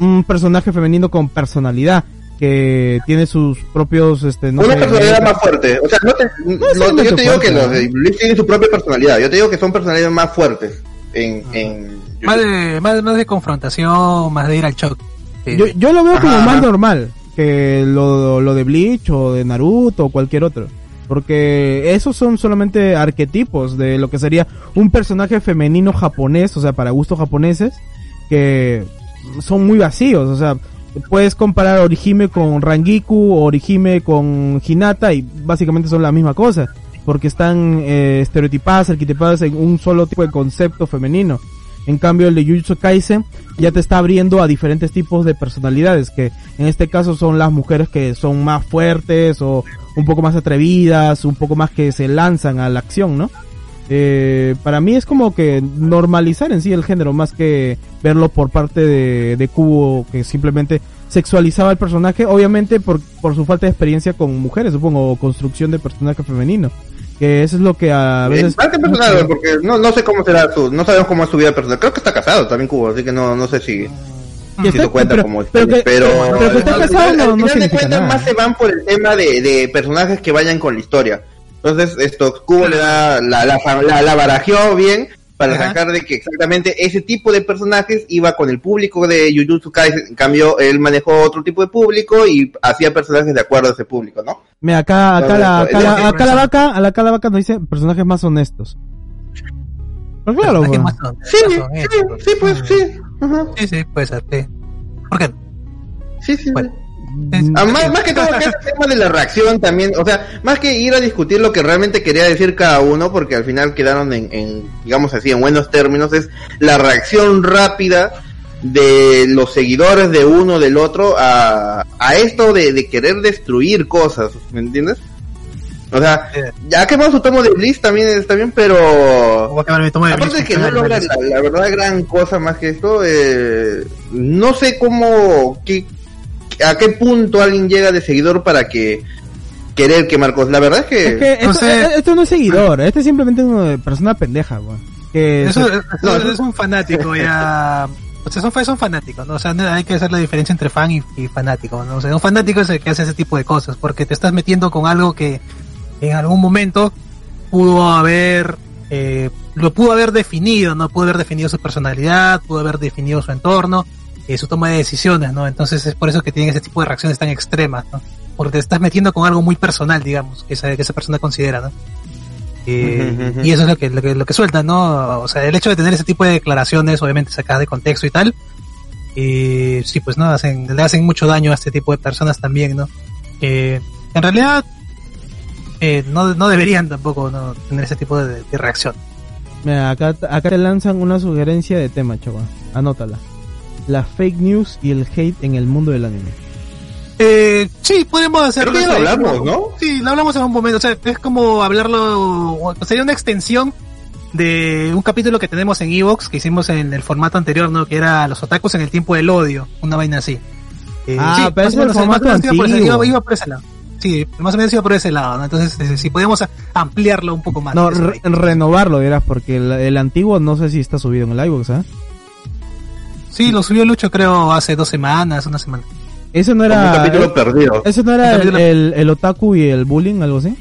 un personaje femenino con personalidad que tiene sus propios este no una sé, personalidad más fuerte. O sea, no te, no- necesariamente yo te digo que fuerte, los ¿no? de Bleach tienen su propia personalidad. Yo te digo que son personalidades más fuertes en, en Más de, más, más de confrontación, más de ir al choque. Eh, Yo, yo lo veo como más normal que lo, lo de Bleach o de Naruto o cualquier otro. Porque esos son solamente arquetipos de lo que sería un personaje femenino japonés, o sea, para gustos japoneses, que son muy vacíos, o sea, puedes comparar Orihime con Rangiku Orihime con Hinata y básicamente son la misma cosa, porque están eh, estereotipadas, arquetipadas en un solo tipo de concepto femenino. En cambio, el de Jujutsu Kaisen ya te está abriendo a diferentes tipos de personalidades, que en este caso son las mujeres que son más fuertes o un poco más atrevidas, un poco más que se lanzan a la acción, ¿no? Eh, para mí es como que normalizar en sí el género, más que verlo por parte de, de Kubo, que simplemente sexualizaba el personaje, obviamente por, por su falta de experiencia con mujeres, supongo, o construcción de personaje femenino. Que eso es lo que a veces... Es parte personal, porque no, no sé cómo será su, no sabemos cómo es su vida personal. Creo que está casado también Cubo, así que no, no sé si, si está- cuenta pero- como pero que- pero, pero que está al casado final- no- al no final de significa cuentas nada. más se van por el tema de, de personajes que vayan con la historia. Entonces, esto, Cubo le da, la, la, la, la barajeó bien para Ajá. sacar de que exactamente ese tipo de personajes iba con el público de Jujutsu Kaisen. En cambio, él manejó otro tipo de público y hacía personajes de acuerdo a ese público, ¿no? Mira, acá, acá, la, no, acá, la, que- acá la vaca, a la, acá la vaca nos dice personajes más honestos. Pero claro, pues. más son- Sí, más sí, sí, pues, sí. Ajá. Sí, sí, puede ser, sí. ¿Por qué? Sí, sí. Bueno. Ah, más, más que todo que es el tema de la reacción también, o sea, más que ir a discutir lo que realmente quería decir cada uno, porque al final quedaron en, en, digamos así, en buenos términos, es la reacción rápida de los seguidores de uno del otro a, a esto de, de querer destruir cosas, ¿me entiendes? O sea, ya que su tomo de Bliss también está bien, pero de Aparte de que no logra la verdad gran cosa más que esto, eh, no sé cómo, qué, a qué punto alguien llega de seguidor para que querer que Marcos. La verdad es que, Es que no esto, sé. esto no es seguidor, este es simplemente una persona pendeja, weón. Que Eso, se- eso- no, eso es un fanático ya. O sea, son, son fanáticos, ¿no? O sea, hay que hacer la diferencia entre fan y, y fanático, ¿no? O sea, un fanático es el que hace ese tipo de cosas, porque te estás metiendo con algo que en algún momento pudo haber, eh, lo pudo haber definido, ¿no? Pudo haber definido su personalidad, pudo haber definido su entorno, eh, su toma de decisiones, ¿no? Entonces es por eso que tienen ese tipo de reacciones tan extremas, ¿no? Porque te estás metiendo con algo muy personal, digamos, que esa, que esa persona considera, ¿no? Eh, y eso es lo que, lo que, lo que suelta, ¿no? O sea, el hecho de tener ese tipo de declaraciones, obviamente sacadas de contexto y tal, y sí, pues no, hacen, le hacen mucho daño a este tipo de personas también, ¿no? Que en realidad eh, no, no deberían tampoco ¿no? tener ese tipo de, de reacción. Mira, acá, acá te lanzan una sugerencia de tema, chaval. Anótala. La fake news y el hate en el mundo del anime. Eh, sí, podemos hacerlo. Creo que lo hablamos, ¿no? Sí, lo hablamos en un momento. O sea, es como hablarlo, o sería una extensión de un capítulo que tenemos en Evox, que hicimos en el formato anterior, ¿no? Que era los otakus en el tiempo del odio, una vaina así. Eh, Ah, pero más ese o es el formato iba por ese- antiguo. iba- iba por ese lado. Sí, más o menos iba por ese lado, ¿no? Entonces, eh, si podemos ampliarlo un poco más. No, re- renovarlo dirás, porque el, el antiguo no sé si está subido en el iVoox, ¿ah? Sí, lo subió Lucho creo hace dos semanas, una semana. Eso no como un era... capítulo eh, perdido. ¿Eso no era el, el, el otaku y el bullying, algo así?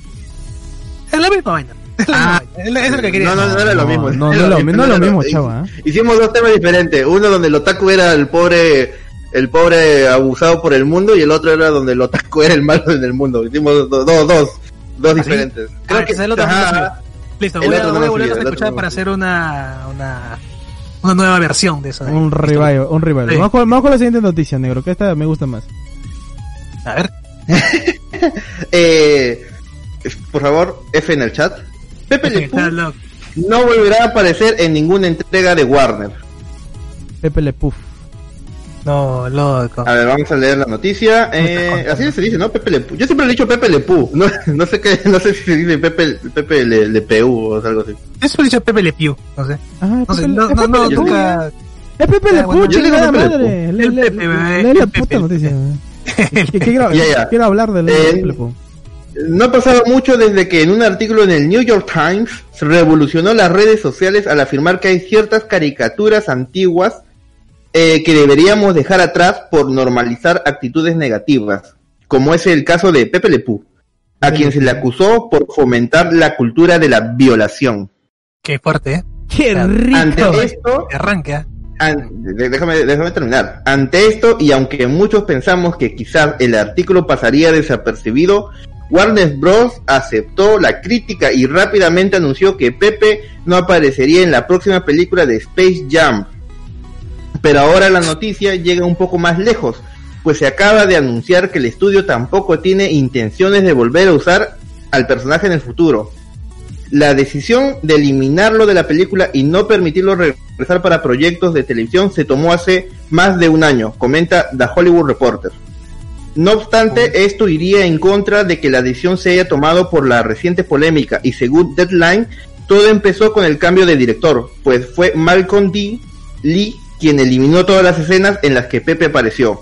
Es la misma vaina. Es vaina. Es es lo que quería No, no, no era lo No, mismo. no, no era es lo no es lo era mismo, chava, ¿eh? Hicimos dos temas diferentes. Uno donde el otaku era el pobre, el pobre abusado por el mundo y el otro era donde el otaku era el malo en el mundo. Hicimos dos, dos, dos, dos ¿Ah, diferentes. Ah, quizá el otro no lo ajá, subió. Listo, El voy a, otro no voy a volver a el otro escuchar no para hacer una, una, una nueva versión de eso. Un revival, un revival. Sí. Vamos, con, vamos con la siguiente noticia, negro, que esta me gusta más. A ver. eh, por favor, F en el chat. Pepe Le Pew no volverá a aparecer en ninguna entrega de Warner. Pepe Le Puff. No, loco. A ver, vamos a leer la noticia. Eh, así se dice, ¿no? Pepe Le Pew. Yo siempre le he dicho Pepe Le Pew. No, no sé qué, no sé si se dice Pepe, Pepe Le, Le Pew o algo así. Eso lo dicho Pepe Le Pew, no sé. Ah, No sé, no, es no, no, nunca. Es Pepe Le bueno, Pew, yo le digo chingada madre. Lee- la puta noticia. Quiero, hablar de Eh, Pepe Le Pew. No ha pasado mucho desde que en un artículo en el New York Times se revolucionó las redes sociales al afirmar que hay ciertas caricaturas antiguas eh, que deberíamos dejar atrás por normalizar actitudes negativas, como es el caso de Pepe Le Pew, a quien se le acusó por fomentar la cultura de la violación. Qué fuerte, ¿eh? Qué Ante rico. esto, Que Arranca. An- de- déjame, déjame terminar. Ante esto, y aunque muchos pensamos que quizás el artículo pasaría desapercibido, Warner Bros. aceptó la crítica y rápidamente anunció que Pepe no aparecería en la próxima película de Space Jam. Pero ahora la noticia llega un poco más lejos, pues se acaba de anunciar que el estudio tampoco tiene intenciones de volver a usar al personaje en el futuro. La decisión de eliminarlo de la película y no permitirlo regresar para proyectos de televisión se tomó hace más de un año, comenta The Hollywood Reporter. No obstante, esto iría en contra de que la decisión se haya tomado por la reciente polémica y según Deadline, todo empezó con el cambio de director, pues fue Malcolm D. Lee quien eliminó todas las escenas en las que Pepe apareció.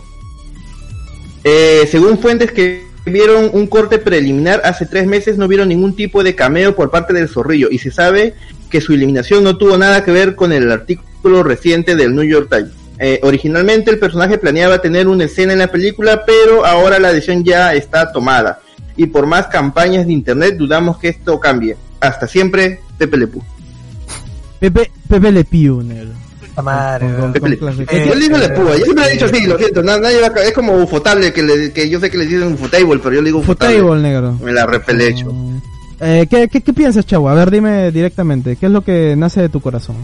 Eh, según fuentes que vieron un corte preliminar hace tres meses, no vieron ningún tipo de cameo por parte del zorrillo y se sabe que su eliminación no tuvo nada que ver con el artículo reciente del New York Times. Eh, originalmente el personaje planeaba tener una escena en la película, pero ahora la decisión ya está tomada. Y por más campañas de internet dudamos que esto cambie. Hasta siempre, Pepe Le Pew. Pepe, Pepe Le Pew, negro. Puta madre, Con- con- con. Eh, Yo le digo Pew, yo siempre he dicho así, lo siento, na- nadie va a es como ufotable, que, le- que yo sé que le dicen ufotable, pero yo le digo ufotable. Footable, negro. Me la repelecho. Eh, ¿qué, qué, ¿Qué piensas, chavo? A ver, dime directamente. ¿Qué es lo que nace de tu corazón?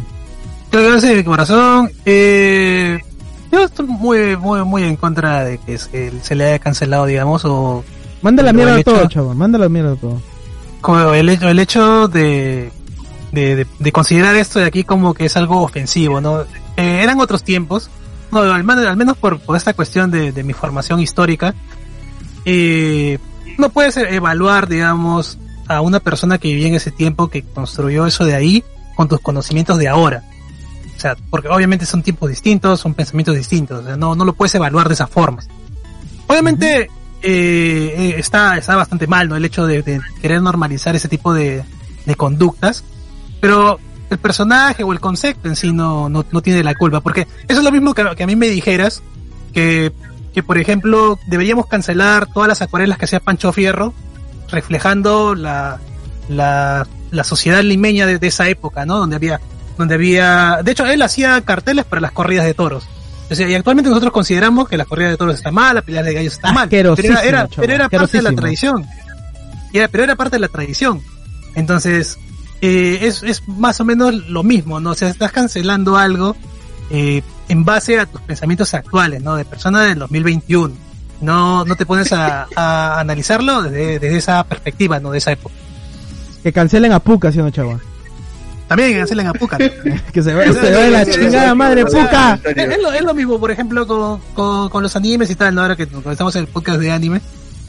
Creo que hace de corazón. Eh, yo estoy muy, muy, muy en contra de que se, se le haya cancelado, digamos, o Manda la Lo mierda a todo, chavo. Manda la mierda a todo. como el hecho, el hecho de, de, de- de considerar esto de aquí como que es algo ofensivo, ¿no? Eh, eran otros tiempos, no, al, menos, al menos por, por esta cuestión de, de mi formación histórica, eh, no puedes evaluar, digamos, a una persona que vivía en ese tiempo, que construyó eso de ahí, con tus conocimientos de ahora. O sea, porque obviamente son tiempos distintos, son pensamientos distintos, o sea, no, no lo puedes evaluar de esa forma. Obviamente eh, eh, está, está bastante mal, ¿no? El hecho de, de querer normalizar ese tipo de, de conductas, pero el personaje o el concepto en sí no, no, no tiene la culpa, porque eso es lo mismo que, que a mí me dijeras que, que, por ejemplo, deberíamos cancelar todas las acuarelas que hacía Pancho Fierro, reflejando la, la, la sociedad limeña de, de esa época, ¿no? Donde había, donde había, de hecho, él hacía carteles para las corridas de toros. O sea, y actualmente nosotros consideramos que la corrida de toros está mal, la pelea de gallos está mal. Pero era, era, pero era parte de la tradición. Y era- pero era parte de la tradición. Entonces, eh, es, es más o menos lo mismo, ¿no? O sea, estás cancelando algo eh, en base a tus pensamientos actuales, ¿no? De persona del 2021. No, no te pones a, a analizarlo desde, desde esa perspectiva, ¿no? De esa época. Que cancelen a Puka, ¿sí o no, chavo? También cancelen a Puka. que se vaya, se vaya la chingada madre, Puka. Es, es lo, es lo mismo, por ejemplo, con, con, con los animes y tal, ¿no? Ahora que estamos en el podcast de anime,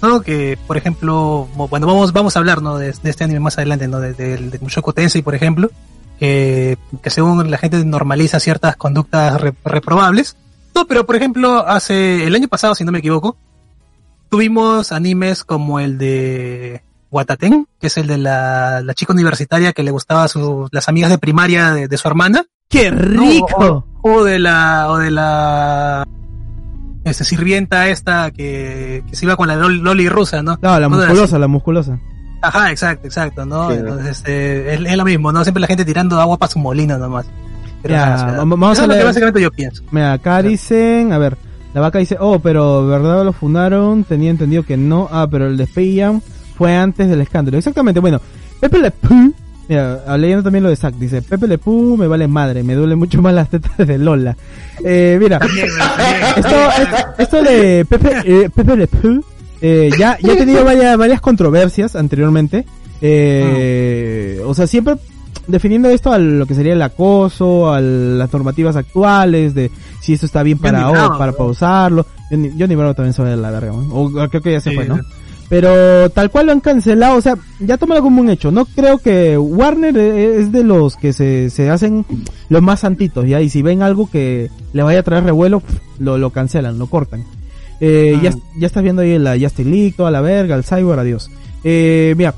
¿no? Que, por ejemplo, bueno, vamos, vamos a hablar, ¿no? De, de este anime más adelante, ¿no? De, del de Mushoku Tensei, por ejemplo, que, que según la gente normaliza ciertas conductas re- reprobables. No, pero por ejemplo, hace, el año pasado, si no me equivoco, tuvimos animes como el de Wataten, que es el de la, la chica universitaria que le gustaba a sus, las amigas de primaria de, de su hermana. ¡Qué No, rico! O, o de la, o de la, este, sirvienta esta que, que se iba con la lol- loli rusa, ¿no? No, la musculosa, la musculosa. Ajá, exacto, exacto, ¿no? Sí. Entonces, eh, es, es lo mismo, ¿no? Siempre la gente tirando agua para su molino nomás. Pero, Ya, o sea, vamos- eso a es lo que básicamente yo pienso. Mira, acá dicen, a ver, la vaca dice, oh, pero ¿verdad lo fundaron? Tenía entendido que no. Ah, pero el de Space Jam fue antes del escándalo. Exactamente, bueno, Pepe Le Pew, mira, leyendo también lo de Zack, dice, Pepe Le Pew me vale madre, me duele mucho más las tetas de Lola. Eh, mira, esto, esto, esto de Pepe, eh, Pepe Le Pew, eh, ya, ya ha tenido varias, varias controversias anteriormente. Eh, O sea, siempre definiendo esto a lo que sería el acoso, a las normativas actuales, de si esto está bien para, Johnny Bravo, para pausarlo. Johnny, Johnny Bravo también se va de la verga, ¿no? o o creo que ya se Sí, fue, ¿no? Pero tal cual lo han cancelado, o sea, ya tómalo como un hecho. No creo que Warner eh, es de los que se, se hacen los más santitos, ¿ya? Y si ven algo que le vaya a traer revuelo, lo, lo cancelan, lo cortan. Eh, Ah. ya, ya estás viendo ahí la Justin League, toda la verga, el Cyber, adiós. Eh, mira,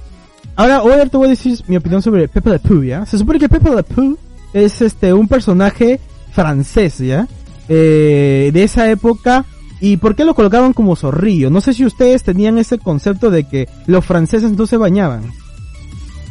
ahora, hoy te voy a decir mi opinión sobre Pepe Le Pew, ¿ya? Se supone que Pepe Le Pew es este, un personaje francés, ¿ya? Eh, de esa época. ¿Y por qué lo colocaban como zorrillo? No sé si ustedes tenían ese concepto de que los franceses no se bañaban.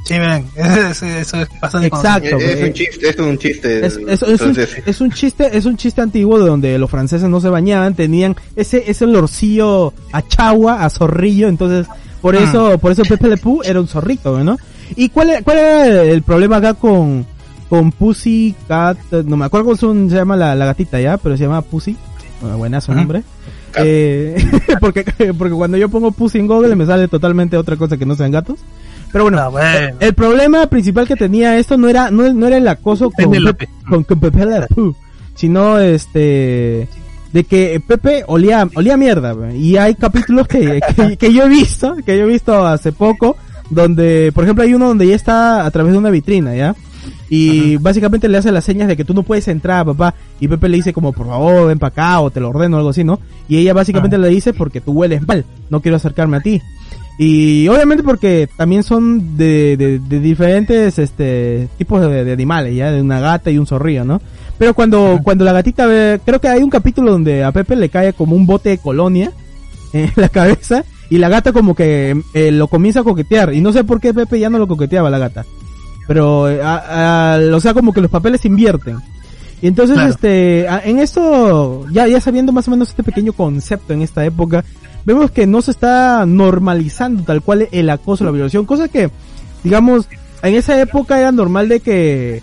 Sí, ven, eso, eso es bastante Exacto. Es, es eh, un chiste, es un chiste. Es, es- es un, Entonces, es un chiste, es un chiste antiguo de donde los franceses no se bañaban, tenían ese, ese olorcillo a chagua, a zorrillo, entonces, por Ah. eso, por eso Pepe Le Pew era un zorrito, ¿no? ¿Y cuál, era- cuál era el problema acá con, con Pussy Cat? No me acuerdo cómo se llama la, la gatita ya, pero se llama Pussy. Bueno, buena su nombre. Eh, porque, porque cuando yo pongo Pussy en Google me sale totalmente otra cosa que no sean gatos. Pero bueno, Ah, bueno. el problema principal que tenía esto no era, no, no era el acoso con. Pepe- con, con Pepe sino este, de que Pepe olía, olía mierda, y hay capítulos que, que, que yo he visto, que yo he visto hace poco, donde, por ejemplo, hay uno donde ya está a través de una vitrina, ¿ya? Y básicamente le hace las señas de que tú no puedes entrar, papá. Y Pepe le dice como, por favor, ven para acá o te lo ordeno o algo así, ¿no? Y ella básicamente le dice porque tú hueles mal, no quiero acercarme a ti. Y obviamente porque también son de, de, de diferentes este tipos de, de animales, ya, de una gata y un zorrillo, ¿no? Pero cuando, cuando la gatita ve, creo que hay un capítulo donde a Pepe le cae como un bote de colonia en la cabeza y la gata como que eh, lo comienza a coquetear y no sé por qué Pepe ya no lo coqueteaba la gata. Pero, a- a- o sea, como que los papeles invierten. Y entonces, Claro. este, a- en esto, ya, ya sabiendo más o menos este pequeño concepto en esta época, vemos que no se está normalizando tal cual el acoso, la violación, cosa que, digamos, en esa época era normal de que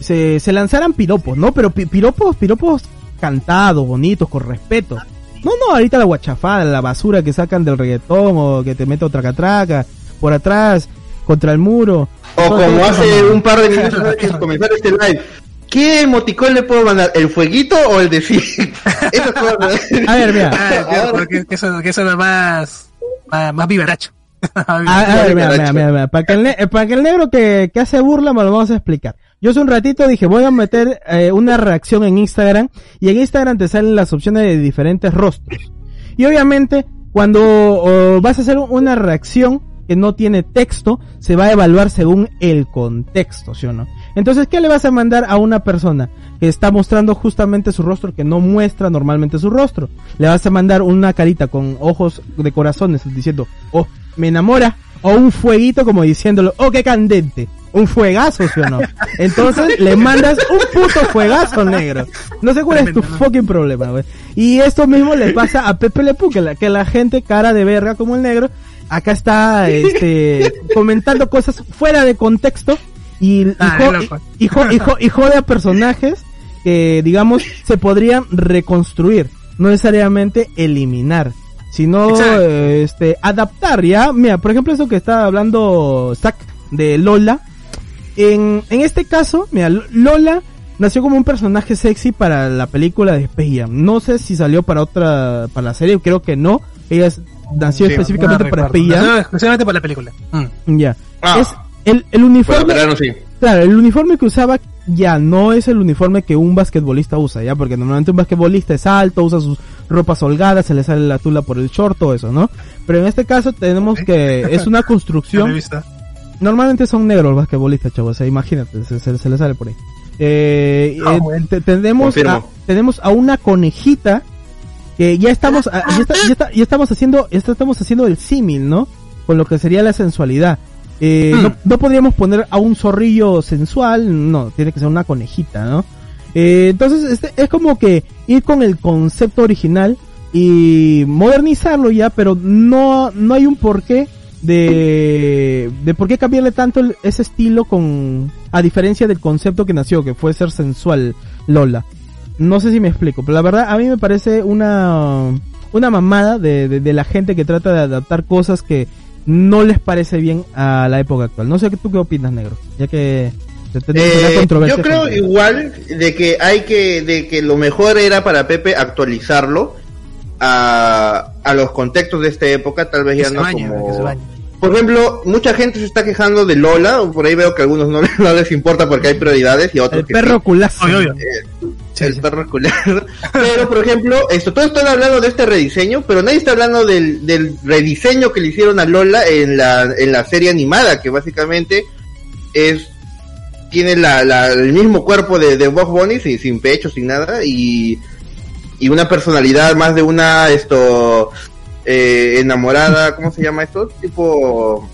se, se lanzaran piropos, ¿no? Pero pi- piropos, piropos cantados, bonitos, con respeto. No, no, ahorita la guachafada, la basura que sacan del reggaetón o que te mete otra catraca por atrás, contra el muro. o como hace eso, un par de minutos antes de comenzar este live. ¿Qué emoticón le puedo mandar? ¿El fueguito o el de sí? Cosas. A ver, mira. Ah, claro, porque que eso, que eso es más, más, más vivaracho. A, a ver, mira, mira, mira, mira, Para que el, ne- eh, para que el negro que, que hace burla me lo vamos a explicar. Yo hace un ratito dije, voy a meter eh, una reacción en Instagram y en Instagram te salen las opciones de diferentes rostros. Y obviamente, cuando oh, vas a hacer una reacción que no tiene texto, se va a evaluar según el contexto, ¿sí o no? Entonces, ¿qué le vas a mandar a una persona que está mostrando justamente su rostro, que no muestra normalmente su rostro? Le vas a mandar una carita con ojos de corazones diciendo, oh, me enamora, o un fueguito como diciéndolo, oh, qué candente. Un fuegazo, ¿sí o no? Entonces le mandas un puto fuegazo negro. No sé cuál es tu fucking problema, güey. Y esto mismo le pasa a Pepe Le Pew, que la, que la gente cara de verga como el negro, acá está, este, comentando cosas fuera de contexto y, y, Ah, jo- loco. y, jo- y jo- y jode a personajes que, digamos, se podrían reconstruir, no necesariamente eliminar, sino, este, adaptar, ¿ya? Mira, por ejemplo, eso que está hablando Zack de Lola, en, en este caso, mira, Lola nació como un personaje sexy para la película de Space Jam. No sé si salió para otra, para la serie, creo que no. Ella es- nació Sí, específicamente No para. Space. No, exclusivamente para la película. Mm. Ya. Ah. Es el, el uniforme. verano sí. Claro, el uniforme que usaba ya no es el uniforme que un basquetbolista usa, ya, porque normalmente un basquetbolista es alto, usa sus ropas holgadas, se le sale la tula por el short, todo eso, ¿no? Pero en este caso tenemos que es una construcción. Normalmente son negros los basquetbolistas, chavos, o sea, imagínate, se, se- se le sale por ahí. Eh, Ah, eh, tenemos, a, tenemos a una conejita que ya estamos, a- ya, está- ya está- ya estamos haciendo, ya estamos haciendo el símil, ¿no? Con lo que sería la sensualidad. Eh, Hmm. no, no podríamos poner a un zorrillo sensual, no, tiene que ser una conejita, ¿no? Eh, entonces, este, es como que ir con el concepto original y modernizarlo ya, pero no, no hay un porqué de, de por qué cambiarle tanto el- ese estilo con, a diferencia del concepto que nació, que fue ser sensual Lola. No sé si me explico, pero la verdad a mí me parece una, una mamada de, de, de la gente que trata de adaptar cosas que no les parece bien a la época actual. No sé tú qué opinas, negro, ya que Eh, yo creo contra- igual de que hay que, de que lo mejor era para Pepe actualizarlo a, a los contextos de esta época, tal vez Que ya se no bañe, como... Por ejemplo, mucha gente se está quejando de Lola, por ahí veo que a algunos no, no les importa porque hay prioridades y a otros El que perro sí. culazo. Obvio, obvio. Eh, Sí, el sí. perro cular. Pero, por ejemplo, esto, todos están hablando de este rediseño, pero nadie está hablando del, del rediseño que le hicieron a Lola en la, en la serie animada, que básicamente es tiene la, la- el mismo cuerpo de, de Bugs Bunny, sin, sin pecho, sin nada, y, y una personalidad más de una esto eh, enamorada, ¿cómo se llama esto? Tipo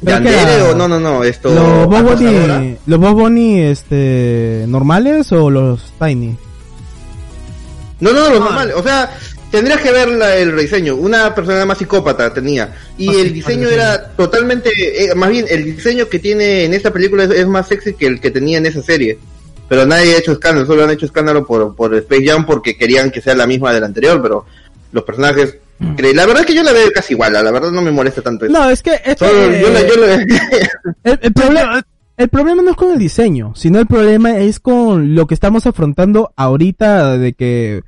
Yandere o no, no, no, esto ¿Los Bob. Bunny, los Bob Bunny, este, normales o los Tiny? No, no, lo Ah. normal. O sea, tendrías que ver la- el rediseño. Una persona más psicópata tenía. Y Ah, el diseño era totalmente... eh, más bien, el diseño que tiene en esta película es, es más sexy que el que tenía en esa serie. Pero nadie ha hecho escándalo. Solo han hecho escándalo por, por Space Jam porque querían que sea la misma del anterior. Pero los personajes... cre- La verdad es que yo la veo casi igual. La verdad no me molesta tanto eso. No, es que, es que, Solo yo la- yo la- el, el problema, el problema no es con el diseño, sino el problema es con lo que estamos afrontando ahorita de que,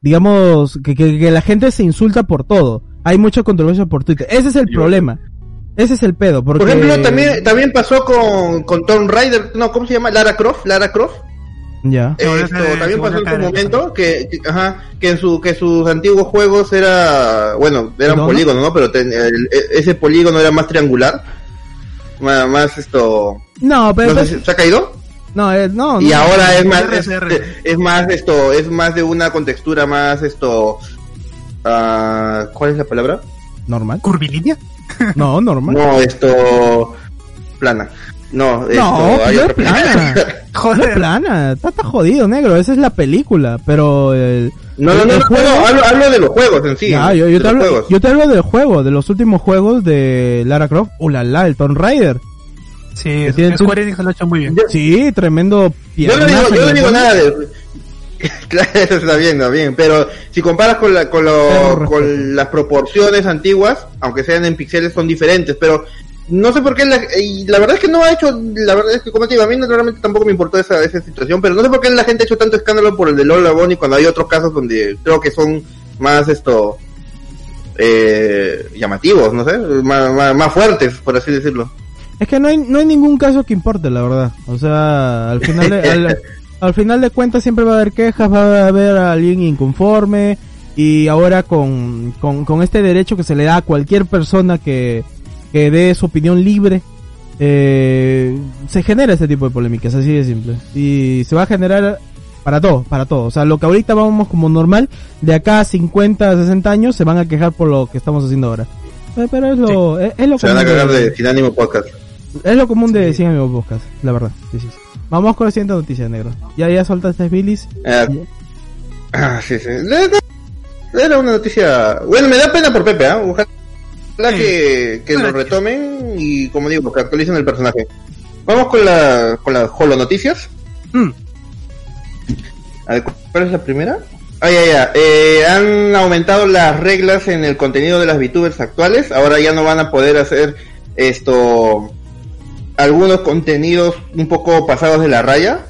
digamos, que, que, que la gente se insulta por todo. Hay mucha controversia por Twitter. Ese es el problema. Ese es el pedo. Porque... Por ejemplo, también, también pasó con, con Tomb Raider. No, ¿cómo se llama? Lara Croft. Lara Croft. Ya. A Esto también pasó en su momento que, que- ajá, que en su que sus antiguos juegos era bueno eran ¿Polígono? polígonos no pero ten- el- e- ese polígono era más triangular más, más esto No, pero... no sé si- se ha caído no, eh, no, y no. ahora es más es, es más esto es más de una contextura más esto ah, ¿cuál es la palabra? Normal. ¿Curvilínea? No, normal. no esto plana no esto No, hay otra plana. Joder. plana. Está, está jodido, negro. Esa es la película. Pero el... no no no, el no, juego- no, hablo, hablo de los juegos en sí Ya, yo, yo te hablo, juegos. yo te hablo del juego, de los últimos juegos de Lara Croft. ¡Uh, la, la! El Tomb Raider. Sí, tiene- Square Enix lo ha hecho muy bien. Sí, tremendo Yo no digo, piernazo yo no en digo el nada de... claro, eso está bien, está bien, pero si comparas con, la, con, lo- con las proporciones antiguas, aunque sean en píxeles, son diferentes, pero no sé por qué, la, y la verdad es que no ha hecho, la verdad es que como te digo, a mí no, realmente tampoco me importó esa, esa situación, pero no sé por qué la gente ha hecho tanto escándalo por el de Lola Bonnie cuando hay otros casos donde creo que son más esto... Eh, llamativos, no sé, más, más, más fuertes, por así decirlo. Es que no hay, no hay ningún caso que importe, la verdad. O sea, al final de, al, al final de cuentas siempre va a haber quejas, va a haber alguien inconforme. Y ahora con, con, con este derecho que se le da a cualquier persona que, que dé su opinión libre, eh, se genera este tipo de polémicas, así de simple. Y se va a generar para todo, para todo. O sea, lo que ahorita vamos como normal, de acá a 50, 60 años se van a quejar por lo que estamos haciendo ahora. Eh, Pero es lo, es, es lo Se van a común cagar de- de Sin Ánimo Podcast. es lo común de 100 amigos podcast, la verdad. Sí, sí, sí. Vamos con la siguiente noticia, negro. Ya, ya soltaste Billis. Eh, Ah, sí, sí. Era una noticia. Bueno, me da pena por Pepe, ¿ah? Ojalá Sí. que, que lo retomen y, como digo, que actualicen el personaje. Vamos con la con las Holo Noticias. Mm. A ver, ¿cuál es la primera? Ah, ya, ya. Eh, han aumentado las reglas en el contenido de las VTubers actuales. Ahora ya no van a poder hacer esto. Algunos contenidos un poco pasados de la raya.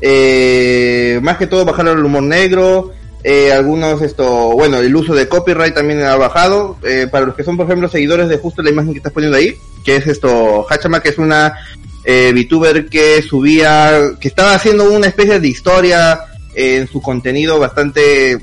Eh, más que todo bajaron el humor negro. Eh, algunos, esto, bueno, el uso de copyright también ha bajado. Eh, para los que son, por ejemplo, seguidores de justo la imagen que estás poniendo ahí, que es esto, Hachama, que es una eh, VTuber que subía, que estaba haciendo una especie de historia eh, en su contenido bastante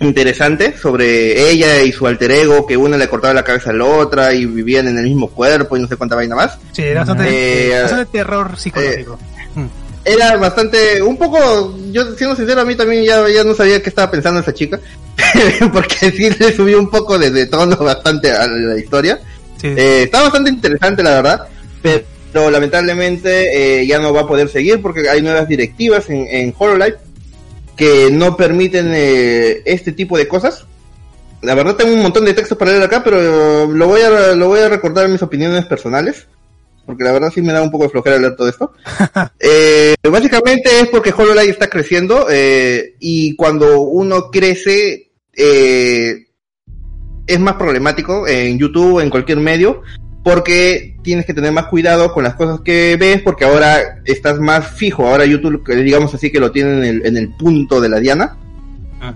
interesante sobre ella y su alter ego, que una le cortaba la cabeza a la otra y vivían en el mismo cuerpo y no sé cuánta vaina más. Sí, era bastante, Eh, bastante terror psicológico. Mm. Era bastante, un poco, yo siendo sincero, a mí también ya, ya no sabía qué estaba pensando esa chica, porque sí le subió un poco de, de tono bastante a la historia. Sí. Eh, está bastante interesante, la verdad, pero lamentablemente eh, ya no va a poder seguir porque hay nuevas directivas en, en Hololive que no permiten eh, este tipo de cosas. La verdad tengo un montón de textos para leer acá, pero lo voy a lo voy a recordar en mis opiniones personales, porque la verdad sí me da un poco de flojera leer todo esto. Eh, básicamente es porque HoloLive está creciendo eh, y cuando uno crece eh, es más problemático en YouTube, en cualquier medio, porque tienes que tener más cuidado con las cosas que ves, porque ahora estás más fijo. Ahora YouTube, digamos así, que lo tienen en el, en el punto de la diana.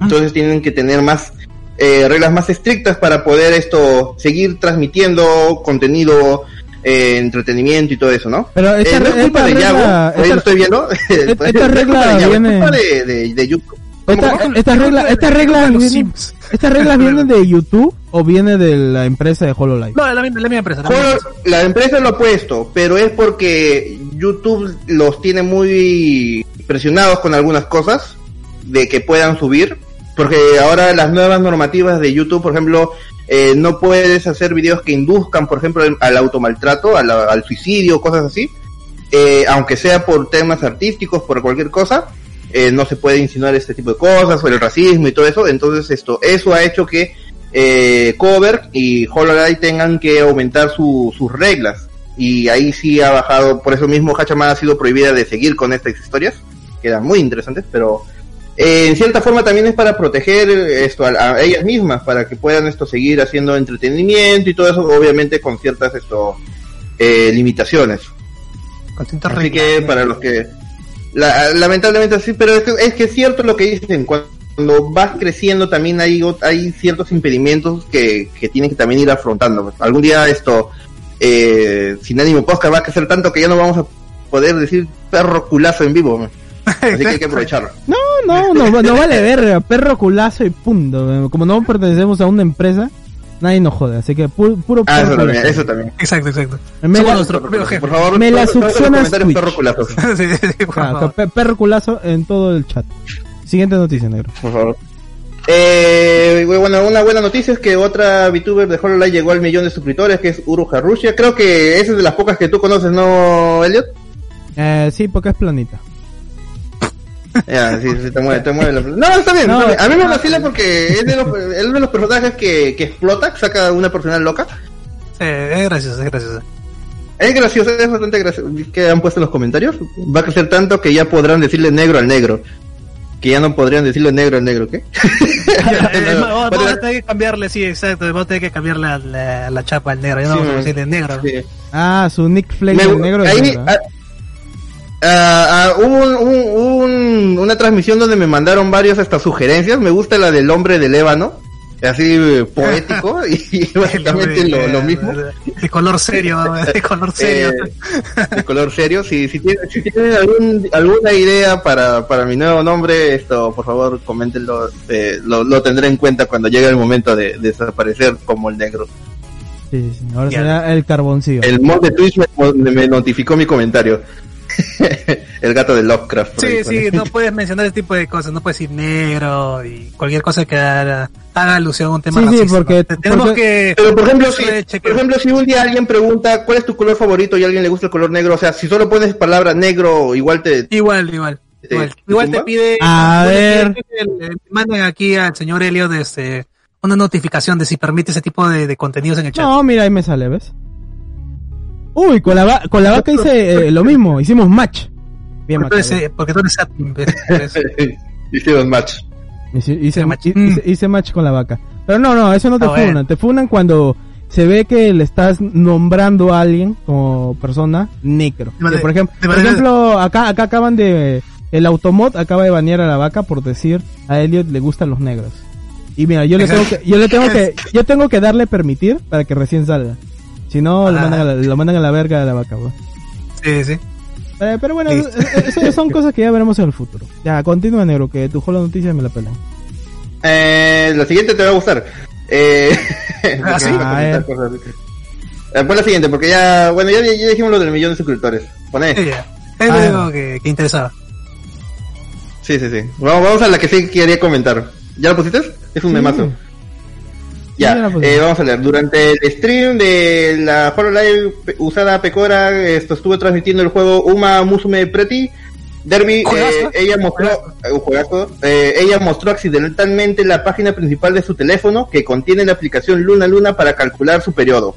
Entonces tienen que tener más eh, reglas más estrictas para poder esto seguir transmitiendo contenido, eh, entretenimiento y todo eso, ¿no? Pero esta Eh, no es culpa esta de regla- ahí esta- lo estoy viendo. esta regla viene- es culpa de, de, de YouTube. ¿Cómo, Esta- reglas, estas reglas Los vienen, reglas vienen de YouTube o viene de la empresa de HoloLive. No, la la misma empresa. la Holo- empresa. la empresa lo ha puesto, pero es porque YouTube los tiene muy presionados con algunas cosas de que puedan subir, porque ahora las nuevas normativas de YouTube, por ejemplo, eh, no puedes hacer videos que induzcan, por ejemplo, al- al automaltrato, al, al suicidio, cosas así, eh, aunque sea por temas artísticos, por cualquier cosa, eh, no se puede insinuar este tipo de cosas, o el racismo y todo eso, entonces esto, eso ha hecho que eh, Cover y HoloLive tengan que aumentar su- sus reglas. Y ahí sí ha bajado, por eso mismo Hachama ha sido prohibida de seguir con estas historias, que eran muy interesantes, pero eh, en cierta forma también es para proteger esto a, a ellas mismas, para que puedan esto seguir haciendo entretenimiento y todo eso, obviamente con ciertas esto eh, limitaciones. Con Así que para los que la- lamentablemente sí, pero es que, es que es cierto lo que dicen, cuando vas creciendo también hay, hay ciertos impedimentos que, que tienen que también ir afrontando. Algún día esto, eh, sin ánimo podcast va a crecer tanto que ya no vamos a poder decir perro culazo en vivo. Así que hay que aprovecharlo. No, no, no, no vale verga, perro culazo y punto. Como no pertenecemos a una empresa, nadie nos jode, así que pu- puro Ah, perro eso también, eso también. Exacto, exacto. Me Somos la- nuestro propio jefe. Por favor, Me la succionas comentarios Twitch. perro culazo. Sí, sí, sí, por Ah, favor. pe- perro culazo en todo el chat. Siguiente noticia, negro. por favor. Eh, bueno, una buena noticia es que otra VTuber de HoloLive llegó al millón de suscriptores, que es Uru Harushia. Creo que esa es de las pocas que tú conoces, ¿no, Elliot? Eh, sí, porque es planita. Ya, sí, sí, te mueve, te mueve la... No, está bien, No, está bien. A mí me vacila porque es de los, es de los personajes que, que explota, que saca una personal loca. Sí, es gracioso, es gracioso. Es gracioso, es bastante gracioso. Que han puesto en los comentarios. Va a crecer tanto que ya podrán decirle negro al negro. Que ya no podrían decirle negro al negro, ¿qué? Eh, vamos, a tener que cambiarle, sí, exacto. Vamos a tener que cambiarle la, la, la chapa al negro. Ya no Sí, vamos a decirle negro. Sí. Ah, su Nick Flake, Me- negro. ahí, es negro. Ah, hubo un- un- un- una transmisión donde me mandaron varios hasta sugerencias. Me gusta la del hombre del ébano, así eh, poético y básicamente lo, lo mismo. De color serio, de color serio. Eh, de color serio. Si, si tienen, si tienen algún, alguna idea para, para mi nuevo nombre, esto por favor coméntenlo. eh, lo, lo tendré en cuenta cuando llegue el momento de, desaparecer como el negro. Sí, sí, ahora será el carboncillo. El mod de Twitch me, me notificó mi comentario. el gato de Lovecraft. Sí, ahí sí, no puedes mencionar ese tipo de cosas, no puedes decir negro y cualquier cosa que haga, haga alusión a un tema Sí, sí, racista. porque- Te- tenemos porque- que Pero por ejemplo, si, de por ejemplo, si un día alguien pregunta cuál es tu color favorito y a alguien le gusta el color negro, o sea, si solo pones palabra negro, igual te... igual, igual, ¿Te- igual, te igual te pide, A ver. manden aquí al señor Elliot este, una notificación de si permite ese tipo de, de contenidos en el chat. No, mira, ahí me sale, ¿ves? Uy, con la, va- con la vaca hice eh, lo mismo, hicimos match. Bien, porque, tú eres, eh, porque tú eres admin, ¿ves? Eres- Hicieron match. Hice, hice, match. hice- hice- hice match con la vaca. Pero no, no, eso no te Ah, bueno. funan. Te funan cuando se ve que le estás nombrando a alguien como persona negro. Manera- por ejemplo, por acá, acá acaban de... El automod acaba de banear a la vaca por decir a Elliot le gustan los negros. Y mira, yo le tengo que, yo le tengo que, yo tengo que darle permitir para que recién salga. Si no, lo Ah. mandan a la, lo mandan a la verga de la vaca, bro. sí, sí. Eh, pero bueno, Listo. eh, eh, eso son cosas que ya veremos en el futuro. Ya, continúa, negro, que tu la noticia me la pelan. Eh, la siguiente te va a gustar. Eh, Ah, ¿sí? porque vas a A ver. comentar cosas. Eh, pon la siguiente, porque ya, bueno, ya, ya dijimos lo del millón de suscriptores. Poné. Sí, ya. Es lo Ah. único que, que interesaba. Sí, sí, sí. Vamos, vamos a la que sí quería comentar. ¿Ya la pusiste? Es un Sí. memazo. Ya eh, vamos a leer. Durante el stream de la pe- usada Pecora, esto estuvo transmitiendo el juego Uma Musume Pretty. Derby, eh, ella mostró, eh, un juegazo, eh, ella mostró accidentalmente la página principal de su teléfono que contiene la aplicación Luna Luna para calcular su periodo.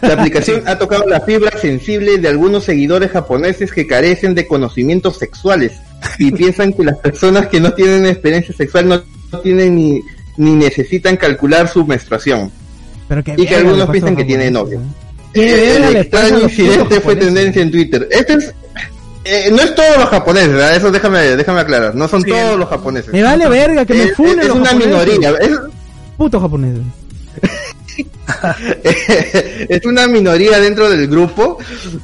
La aplicación ha tocado la fibra sensible de algunos seguidores japoneses que carecen de conocimientos sexuales y piensan que las personas que no tienen experiencia sexual no tienen ni, ni necesitan calcular su menstruación. Pero que Y que algunos piensan que tiene novio. ¿eh? ¿Qué Eh, el le pasa a extraño incidente fue tendencia en Twitter. Este es, eh, no es todos los japoneses, ¿verdad? eso déjame, déjame aclarar, no son Sí, todos el- los japoneses. Me vale verga que me es, funen es los una japoneses. minoría, es, Putos japoneses. es una minoría dentro del grupo,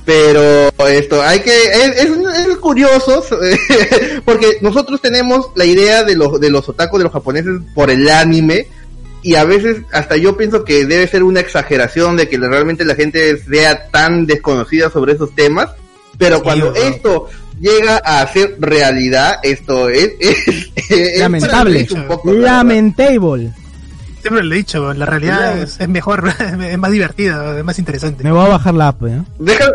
pero esto hay que es, es, es curioso porque nosotros tenemos la idea de los de los otakus de los japoneses por el anime y a veces hasta yo pienso que debe ser una exageración de que realmente la gente sea tan desconocida sobre esos temas, pero Sí, cuando esto llega a ser realidad, esto es, es, es Lamentable. un poco. Lamentable. Siempre lo he dicho, la realidad es, es mejor, es más divertida, es más interesante. Me voy a bajar la app, ¿eh? Deja-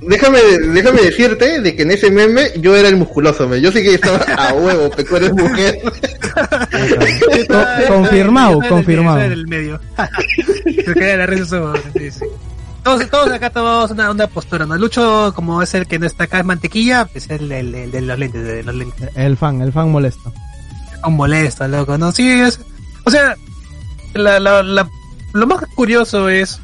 déjame, déjame decirte de que en ese meme yo era el musculoso, me. yo sí que estaba a huevo, tú eres mujer. Co- confirmado, confirmado. el medio. La sí. Todos, todos acá tomamos una, una postura, ¿no? Lucho, como es el que no está acá, es mantequilla, es el, el- el de los lentes, de los lentes. El fan, el fan molesto. Un molesto, loco, ¿no? Sí, es, o sea, la, la, la- lo más curioso es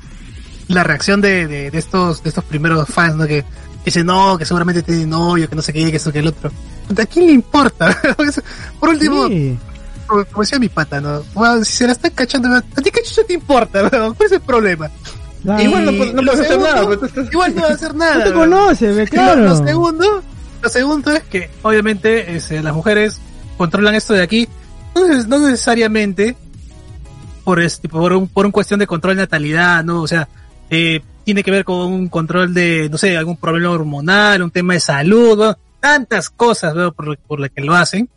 la reacción de, de, de estos, de estos primeros fans, ¿no? Que, dicen, no, que seguramente tiene novio, que no sé qué, que eso, que el otro. ¿A quién le importa? Por último, Sí. como, como decía mi pata, ¿no? Bueno, si se la están cachando, ¿a ti qué chucha te importa? ¿no? ¿Cuál es el problema? Claro. Igual no, no puedes hacer segundo, nada, pues, estás- Igual no va a hacer nada. No te ¿no? conoce, ve, Y lo- claro. Lo, segundo, lo segundo es que, obviamente, es, eh, las mujeres controlan esto de aquí, no, neces- no necesariamente por, este, por, un, por un cuestión de control de natalidad, ¿no? O sea, eh, tiene que ver con un control de, no sé, algún problema hormonal, un tema de salud, ¿no? tantas cosas, por, por lo que lo hacen,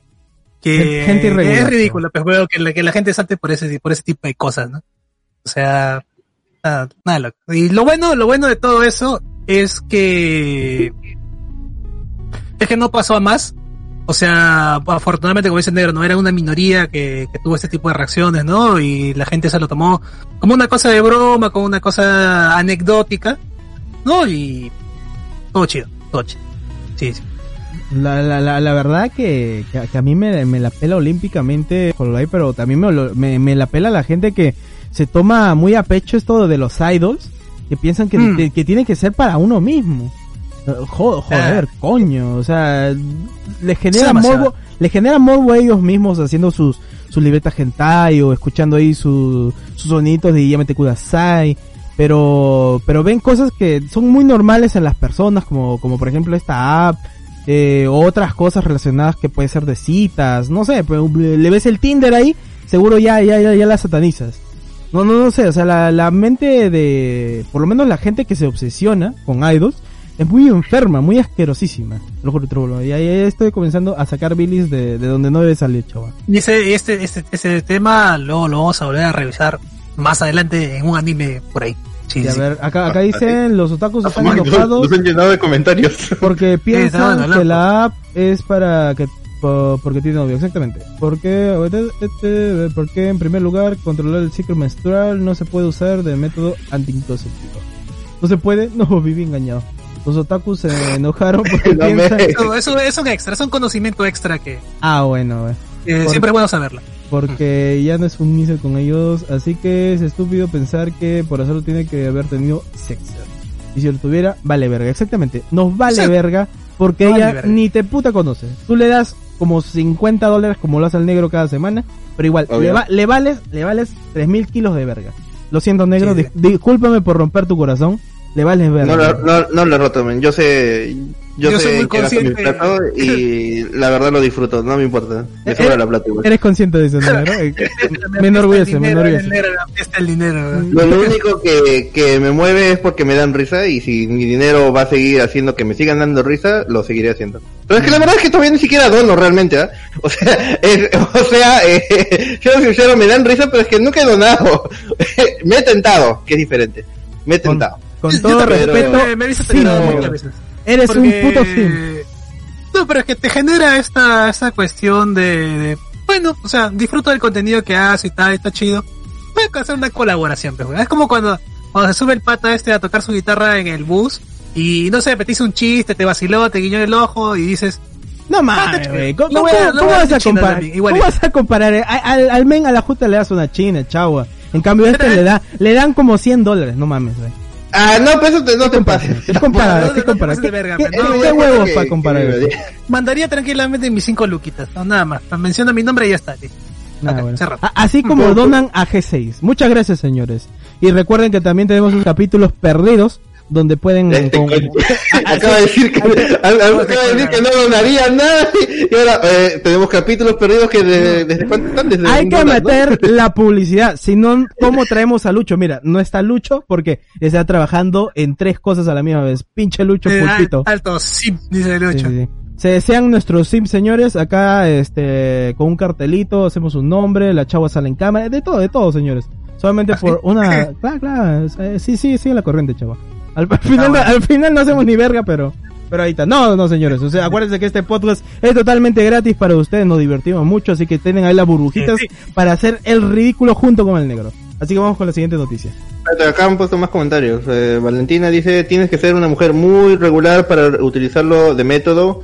que, Gente es ridículo, pues veo que la, que la gente salte por ese, por ese tipo de cosas, ¿no? O sea, nada, nada. Y lo bueno, lo bueno de todo eso es que es que no pasó a más. O sea, afortunadamente, como dice negro, no era una minoría que, que tuvo este tipo de reacciones, ¿no? Y la gente se lo tomó como una cosa de broma, como una cosa anecdótica, ¿no? Y todo chido, todo chido. Sí, sí. La, la, la, la verdad que, que, que a mí me, me la pela olímpicamente, pero también me, me, me la pela la gente que se toma muy a pecho esto de los idols, que piensan que, Mm. que, que tiene que ser para uno mismo. Jo- joder, coño, o sea, le genera morbo, le genera morbo a ellos mismos haciendo sus, sus libretas hentai o escuchando ahí su- sus sonidos de Yamete Kudasai. Pero, pero ven cosas que son muy normales en las personas, como, como por ejemplo esta app, eh, otras cosas relacionadas que puede ser de citas, no sé, le ves el Tinder ahí, seguro ya, ya, ya, ya la satanizas. No, no, no sé, o sea, la, la mente de, por lo menos la gente que se obsesiona con idols, es muy enferma, muy asquerosísima. Lo juro. Ya, ya estoy comenzando a sacar bilis de, de donde no debe salir, chaval. Y ese, este, este, ese tema luego lo vamos a volver a revisar más adelante en un anime por ahí. Sí, Y a sí. ver, acá, acá dicen, los otakus están Nos, enojados nos han llenado de comentarios. porque piensan que la app es para que po- porque tiene novio, exactamente. Porque, este, porque en primer lugar, controlar el ciclo menstrual no se puede usar de método anticonceptivo. No se puede, no, viví engañado. Los otakus se enojaron porque No me- piensan... Eso, eso es un extra, es un conocimiento extra que, Ah, bueno, eh. que Por- siempre es bueno saberlo. porque ya no es un inicio con ellos, así que es estúpido pensar que por hacerlo tiene que haber tenido sexo. Y si lo tuviera, vale verga, exactamente. Nos vale Exacto. verga porque vale ella verga. ni te puta conoce. Tú le das como 50 dólares como lo hace al negro cada semana, pero igual, Obvio. le, va- le vales, le vales 3000 kilos de verga. Lo siento negro, Sí, dis- discúlpame por romper tu corazón, le vales verga. No, lo- no, no lo he roto, men. Yo sé, yo, Yo sé soy muy que gasto mi consciente. plato y la verdad lo disfruto, no me importa. Me Eh, sobra eh, la plata igual. Eres consciente de eso, negro. Eh, me enorgullece, me enorgullece. El dinero. Lo, lo único que, que me mueve es porque me dan risa y si mi dinero va a seguir haciendo que me sigan dando risa, lo seguiré haciendo. Pero es que la verdad es que todavía ni siquiera dono realmente, ¿ah? O sea, es- o sea, eh, siendo sincero, me dan risa, pero es que nunca he donado. me he tentado, que es diferente. Me he Con, tentado. Con todo respeto, me, me he visto sí, tentado negro. muchas veces. eres Porque- un puto sim. No, pero es que te genera esta, esta cuestión de, de- bueno, o sea, disfruto del contenido que hace y tal, está chido. Voy a hacer una colaboración, pues, güey. Es como cuando, cuando se sube el pata este a tocar su guitarra en el bus y no sé, te hizo un chiste, te vaciló, te guiñó el ojo y dices, No Ah, mames, te- güey. ¿Cómo, a- cómo- a vas a comparar? ¿Cómo es. vas a comparar? eh? Al, al- men a la justa le das una china, chagua. En cambio este le da, le dan como 100 dólares, no mames, güey. Ah, no, pues eso te, no te. ¿Qué comparar? no, ¿Qué huevos para comparar? Mandaría tranquilamente mis cinco luquitas, no, nada más. Menciona mi nombre y ya está. bueno. A- Así como donan a G6. Muchas gracias, señores. Y recuerden que también tenemos unos capítulos perdidos donde pueden... Este con- acaba de decir que, acaba de decir que no donaría nada y ahora eh, tenemos capítulos perdidos que de- desde cuánto están desde Hay que meter la publicidad. Si no, ¿cómo traemos a Lucho? Mira, no está Lucho porque está trabajando en tres cosas a la misma vez. Pinche Lucho Eh, pulpito. al- Alto, sí, dice el Sí, 8. sí, sí. Se desean nuestros Sims, señores. Acá, este, con un cartelito, hacemos un nombre, la chava sale en cámara, de todo, de todo, señores. Solamente ¿Ah, por una, claro, claro, eh, sí, sí, sí, la corriente, chava. Al, al final, bueno. al final no hacemos ni verga, pero, pero ahí está. No, no, señores. O sea, acuérdense que este podcast es totalmente gratis para ustedes, nos divertimos mucho, así que tienen ahí las burbujitas Sí, para hacer el ridículo junto con el negro. Así que vamos con la siguiente noticia. Acá han puesto más comentarios. Eh, Valentina dice, tienes que ser una mujer muy regular para utilizarlo de método.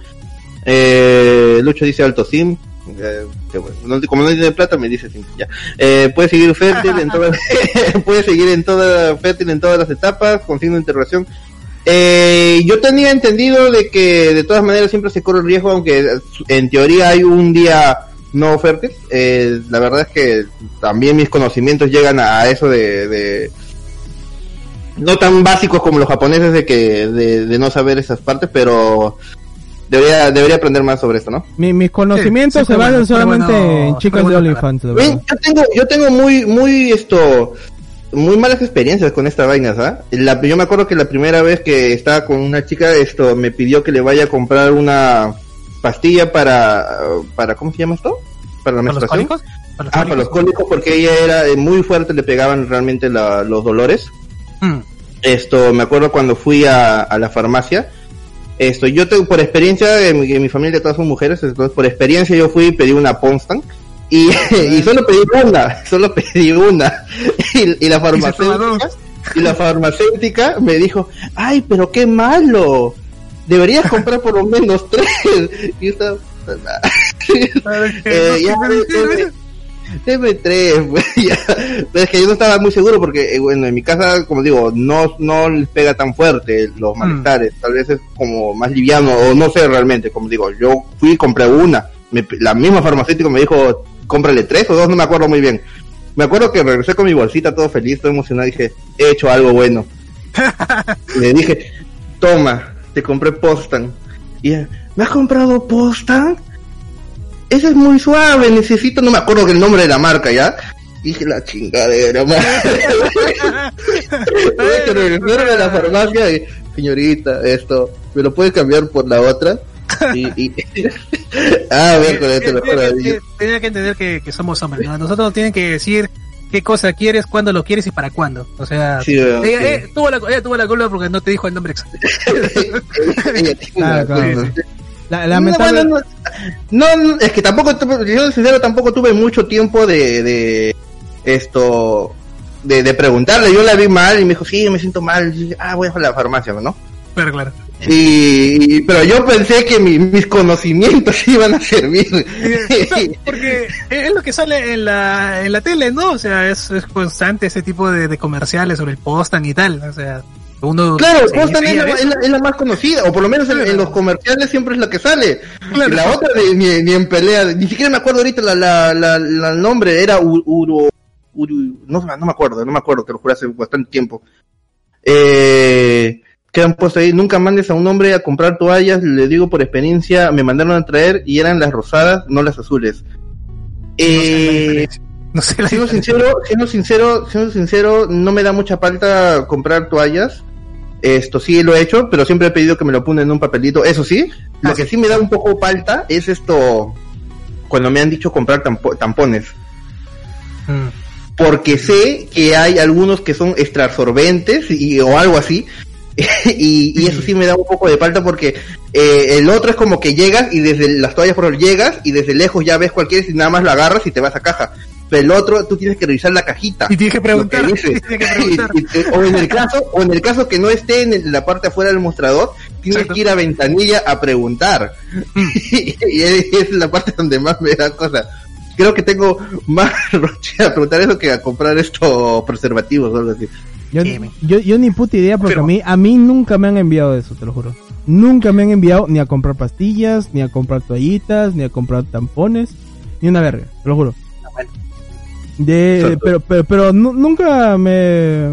Eh, Lucho dice alto sim. Bueno, como no tiene plata me dice. Ya. Eh, puede seguir fértil en todas, puede seguir en toda fértil en todas las etapas con signo de interrogación. Eh, yo tenía entendido de que de todas maneras siempre se corre el riesgo, aunque en teoría hay un día no fértil. Eh, la verdad es que también mis conocimientos llegan a eso de, de- no tan básicos como los japoneses de que de, de no saber esas partes, pero debería debería aprender más sobre esto, ¿no? Mi- mis conocimientos Sí, se basan bueno, solamente bueno, en chicas de OnlyFans, yo tengo yo tengo muy muy esto muy malas experiencias con esta vaina, ¿sabes? La, yo me acuerdo que la primera vez que estaba con una chica esto me pidió que le vaya a comprar una pastilla para para ¿cómo se llama esto? Para la ¿Para los menstruación. cólicos? ¿Para los Ah, para los cólicos porque ella era eh, muy fuerte, le pegaban realmente la- los dolores. Mm. Esto, me acuerdo cuando fui a, a la farmacia. Esto, yo tengo, por experiencia, en mi, en mi familia todas son mujeres, entonces por experiencia yo fui y pedí una Ponstank. Y, solo pedí una, solo pedí una. Y, la farmacéutica, y la farmacéutica me dijo, ay, pero qué malo, deberías comprar por lo menos tres. Y TV3, pues, es que yo no estaba muy seguro porque, eh, bueno, en mi casa, como digo, no, no les pega tan fuerte los mm. malestares. Tal vez es como más liviano, o no sé realmente, como digo, yo fui y compré una. La misma farmacéutica me dijo, cómprale tres o dos, no me acuerdo muy bien. Me acuerdo que regresé con mi bolsita todo feliz, todo emocionado, dije, he hecho algo bueno. Le dije, toma, te compré Postan. Y ella, ¿me has comprado Postan? Ese es muy suave, necesito, no me acuerdo el nombre de la marca, ¿ya? Dije la chingadera, madre. Tuve que regresar a la farmacia y, señorita, esto, ¿me lo puede cambiar por la otra? Y, y... ah, ver, con esto, Eh, eh, eh, Tenía que entender que, que somos hombres, ¿no? Nosotros nos tienen que decir qué cosa quieres, cuándo lo quieres y para cuándo. O sea, Sí, ella, sí. eh, tuvo la, ella tuvo la culpa porque no te dijo el nombre exacto. Ella claro. culpa. La- No, lamentable- bueno, no, no, es que tampoco, tuve- yo sincero, tampoco tuve mucho tiempo de, de esto, de, de preguntarle. Yo la vi mal y me dijo, sí, me siento mal. Dije, ah, voy a la farmacia, ¿no? Pero claro. Y, pero yo pensé que mi- mis conocimientos iban a servir. Porque es lo que sale en la, en la tele, ¿no? O sea, es, es constante ese tipo de, de comerciales sobre el postan y tal. O sea, uno. Claro, Postan es la, de es, eso. la, es la más conocida, o por lo menos en, en los comerciales siempre es la que sale. Claro. La otra ni, ni, ni en pelea, ni siquiera me acuerdo ahorita la, la, la, la- el nombre, era Uro, Uru- no, no me acuerdo, no me acuerdo, te lo juro hace bastante tiempo. Eh, que han puesto ahí, nunca mandes a un hombre a comprar toallas, le digo por experiencia, me mandaron a traer y eran las rosadas, no las azules. Eh, No sé la siendo diferencia. sincero, siendo sincero, siendo sincero, no me da mucha falta comprar toallas. Esto sí lo he hecho, pero siempre he pedido que me lo pongan en un papelito. Eso sí, lo Ah, que sí. me da un poco falta es esto cuando me han dicho comprar tampo- tampones. Mm. Porque sé que hay algunos que son extraabsorbentes y, o algo así. y, y eso sí me da un poco de falta porque eh, el otro es como que llegas y desde las toallas por ejemplo, llegas y desde lejos ya ves cualquier y nada más la agarras y te vas a caja. Pero el otro tú tienes que revisar la cajita. Y tienes que preguntar. que dice. Tienes que preguntar. O en el caso, o en el caso que no esté en la parte afuera del mostrador, tienes Exacto. que ir a ventanilla a preguntar. Mm. y es la parte donde más me da cosa. creo que tengo más roche a preguntar eso que a comprar estos preservativos o algo así. Yo, me- yo, yo ni puta idea porque Pero- a mí a mí nunca me han enviado eso, te lo juro. Nunca me han enviado ni a comprar pastillas, ni a comprar toallitas, ni a comprar tampones, ni una verga, te lo juro. De, pero, pero, pero nu- nunca me,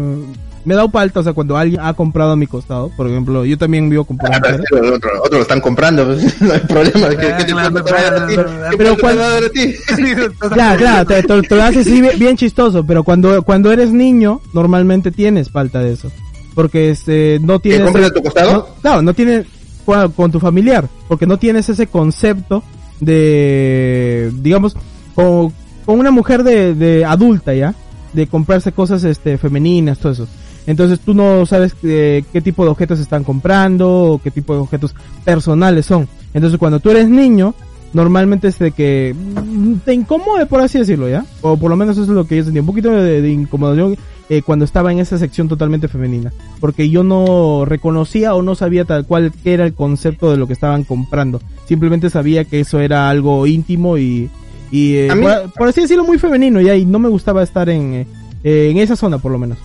me he dado palta, o sea, cuando alguien ha comprado a mi costado, por ejemplo, yo también vivo con Ah, pero sí, otro, otro lo están comprando, pues, no hay problema. ¿Qué, Ah, qué te claro, te va a dar a ti? pero- ¿Qué pero te cuál- va a dar a ti? Claro, claro, te, te- te lo haces así bien, bien chistoso, pero cuando, cuando eres niño, normalmente tienes falta de eso. Porque este, no ¿Que tienes... compres a tu costado? No, claro, no tienes con, con tu familiar, porque no tienes ese concepto de, digamos, con, con una mujer de, de adulta ya, de comprarse cosas este femeninas, todo eso. Entonces tú no sabes eh, qué tipo de objetos están comprando o qué tipo de objetos personales son. Entonces cuando tú eres niño, normalmente es de que mm, te incomode, por así decirlo, ¿ya? O por lo menos eso es lo que yo sentí, un poquito de, de incomodación eh, cuando estaba en esa sección totalmente femenina. Porque yo no reconocía o no sabía tal cual qué era el concepto de lo que estaban comprando. Simplemente sabía que eso era algo íntimo y, y eh, mí- por, por así decirlo, muy femenino, ¿ya? Y no me gustaba estar en, eh, eh, en esa zona, por lo menos.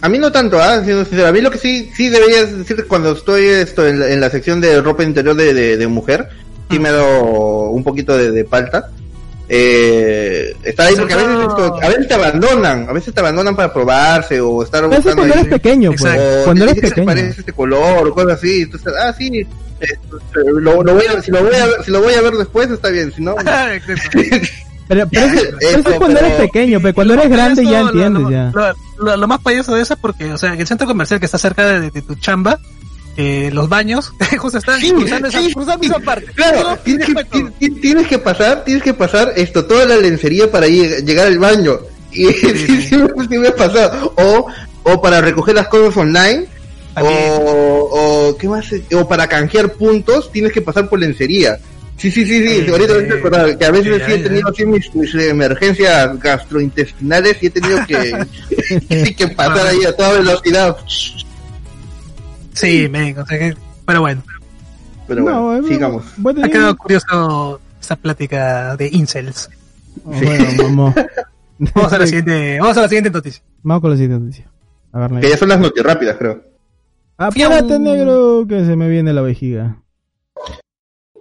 A mí no tanto, ¿ah? Siendo sincero. A mí lo que sí, sí deberías decir cuando estoy esto en, la, en la sección de ropa interior de, de, de mujer, sí me ha dado un poquito de, de palta. Eh, estar ahí porque a veces, esto- a veces te abandonan, a veces te abandonan para probarse o estar eso buscando cuando ahí- eres pequeño, pues. O Cuando te eres pequeño. parece este color o cosas así. Entonces, ah, sí, lo, lo voy a, si, lo voy a, ver- si lo voy a ver después está bien, si no... Exacto. Pero, pero eso, pero eso Eso, es cuando pero- eres pequeño, pero cuando eres grande ya entiendes, lo, ya. Lo, lo- lo más payaso de eso es porque, o sea, el centro comercial que está cerca de, de tu chamba, eh, los baños, justo están Sí, cruzando, esa, cruzando sí. esa parte. Claro, tienes que, tienes que pasar, tienes que pasar esto, toda la lencería para lleg- llegar al baño. Y sí, sí, sí me- sí me ha pasado. O, o para recoger las cosas online. O, o, ¿qué más? O para canjear puntos, tienes que pasar por lencería. Sí, sí, sí, sí, Sí, ahorita me he acordado que a veces Sí, sí he tenido así mis, mis emergencias gastrointestinales y he tenido que, que pasar ahí a toda velocidad. Sí, men, o sea que, pero bueno, Pero bueno, No, sigamos. bueno, ha quedado curioso esa plática de incels. Bueno, vamos. Vamos a la siguiente, vamos a la siguiente noticia. Vamos con la siguiente noticia. A ver, Que ya son las noticias rápidas, creo. Apúrate, negro, que se me viene la vejiga.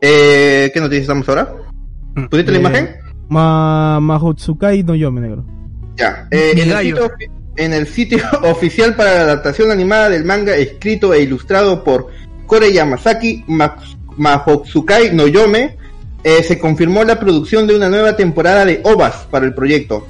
Eh, ¿Qué noticias estamos ahora? Mm. ¿Pusiste la Eh, imagen? Ma Mahotsukai no Yome, negro. Ya. Eh, en, el sitio, ofi- en el sitio oficial para la adaptación animada del manga escrito e ilustrado por Kore Yamasaki Ma- Mahotsukai no Yome, eh, se confirmó la producción de una nueva temporada de OVAs para el proyecto.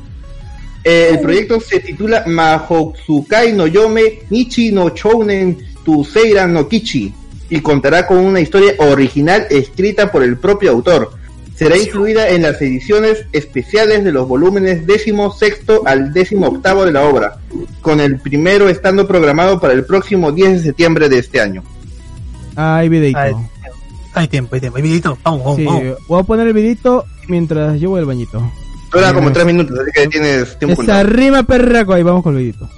Eh, el proyecto se titula Mahotsukai no Yome Nichi no Chounen Tuseira no Kichi y contará con una historia original escrita por el propio autor. Será incluida en las ediciones especiales de los volúmenes décimo sexto al décimo octavo de la obra, con el primero estando programado para el próximo 10 de septiembre de este año. Hay videito. Hay, hay tiempo, hay tiempo. Hay. Vamos, vamos, Sí, vamos. voy a poner el videito mientras voy al bañito. Dura como tres minutos, así que tienes tiempo. Esa rima perraco, ahí vamos con el videito.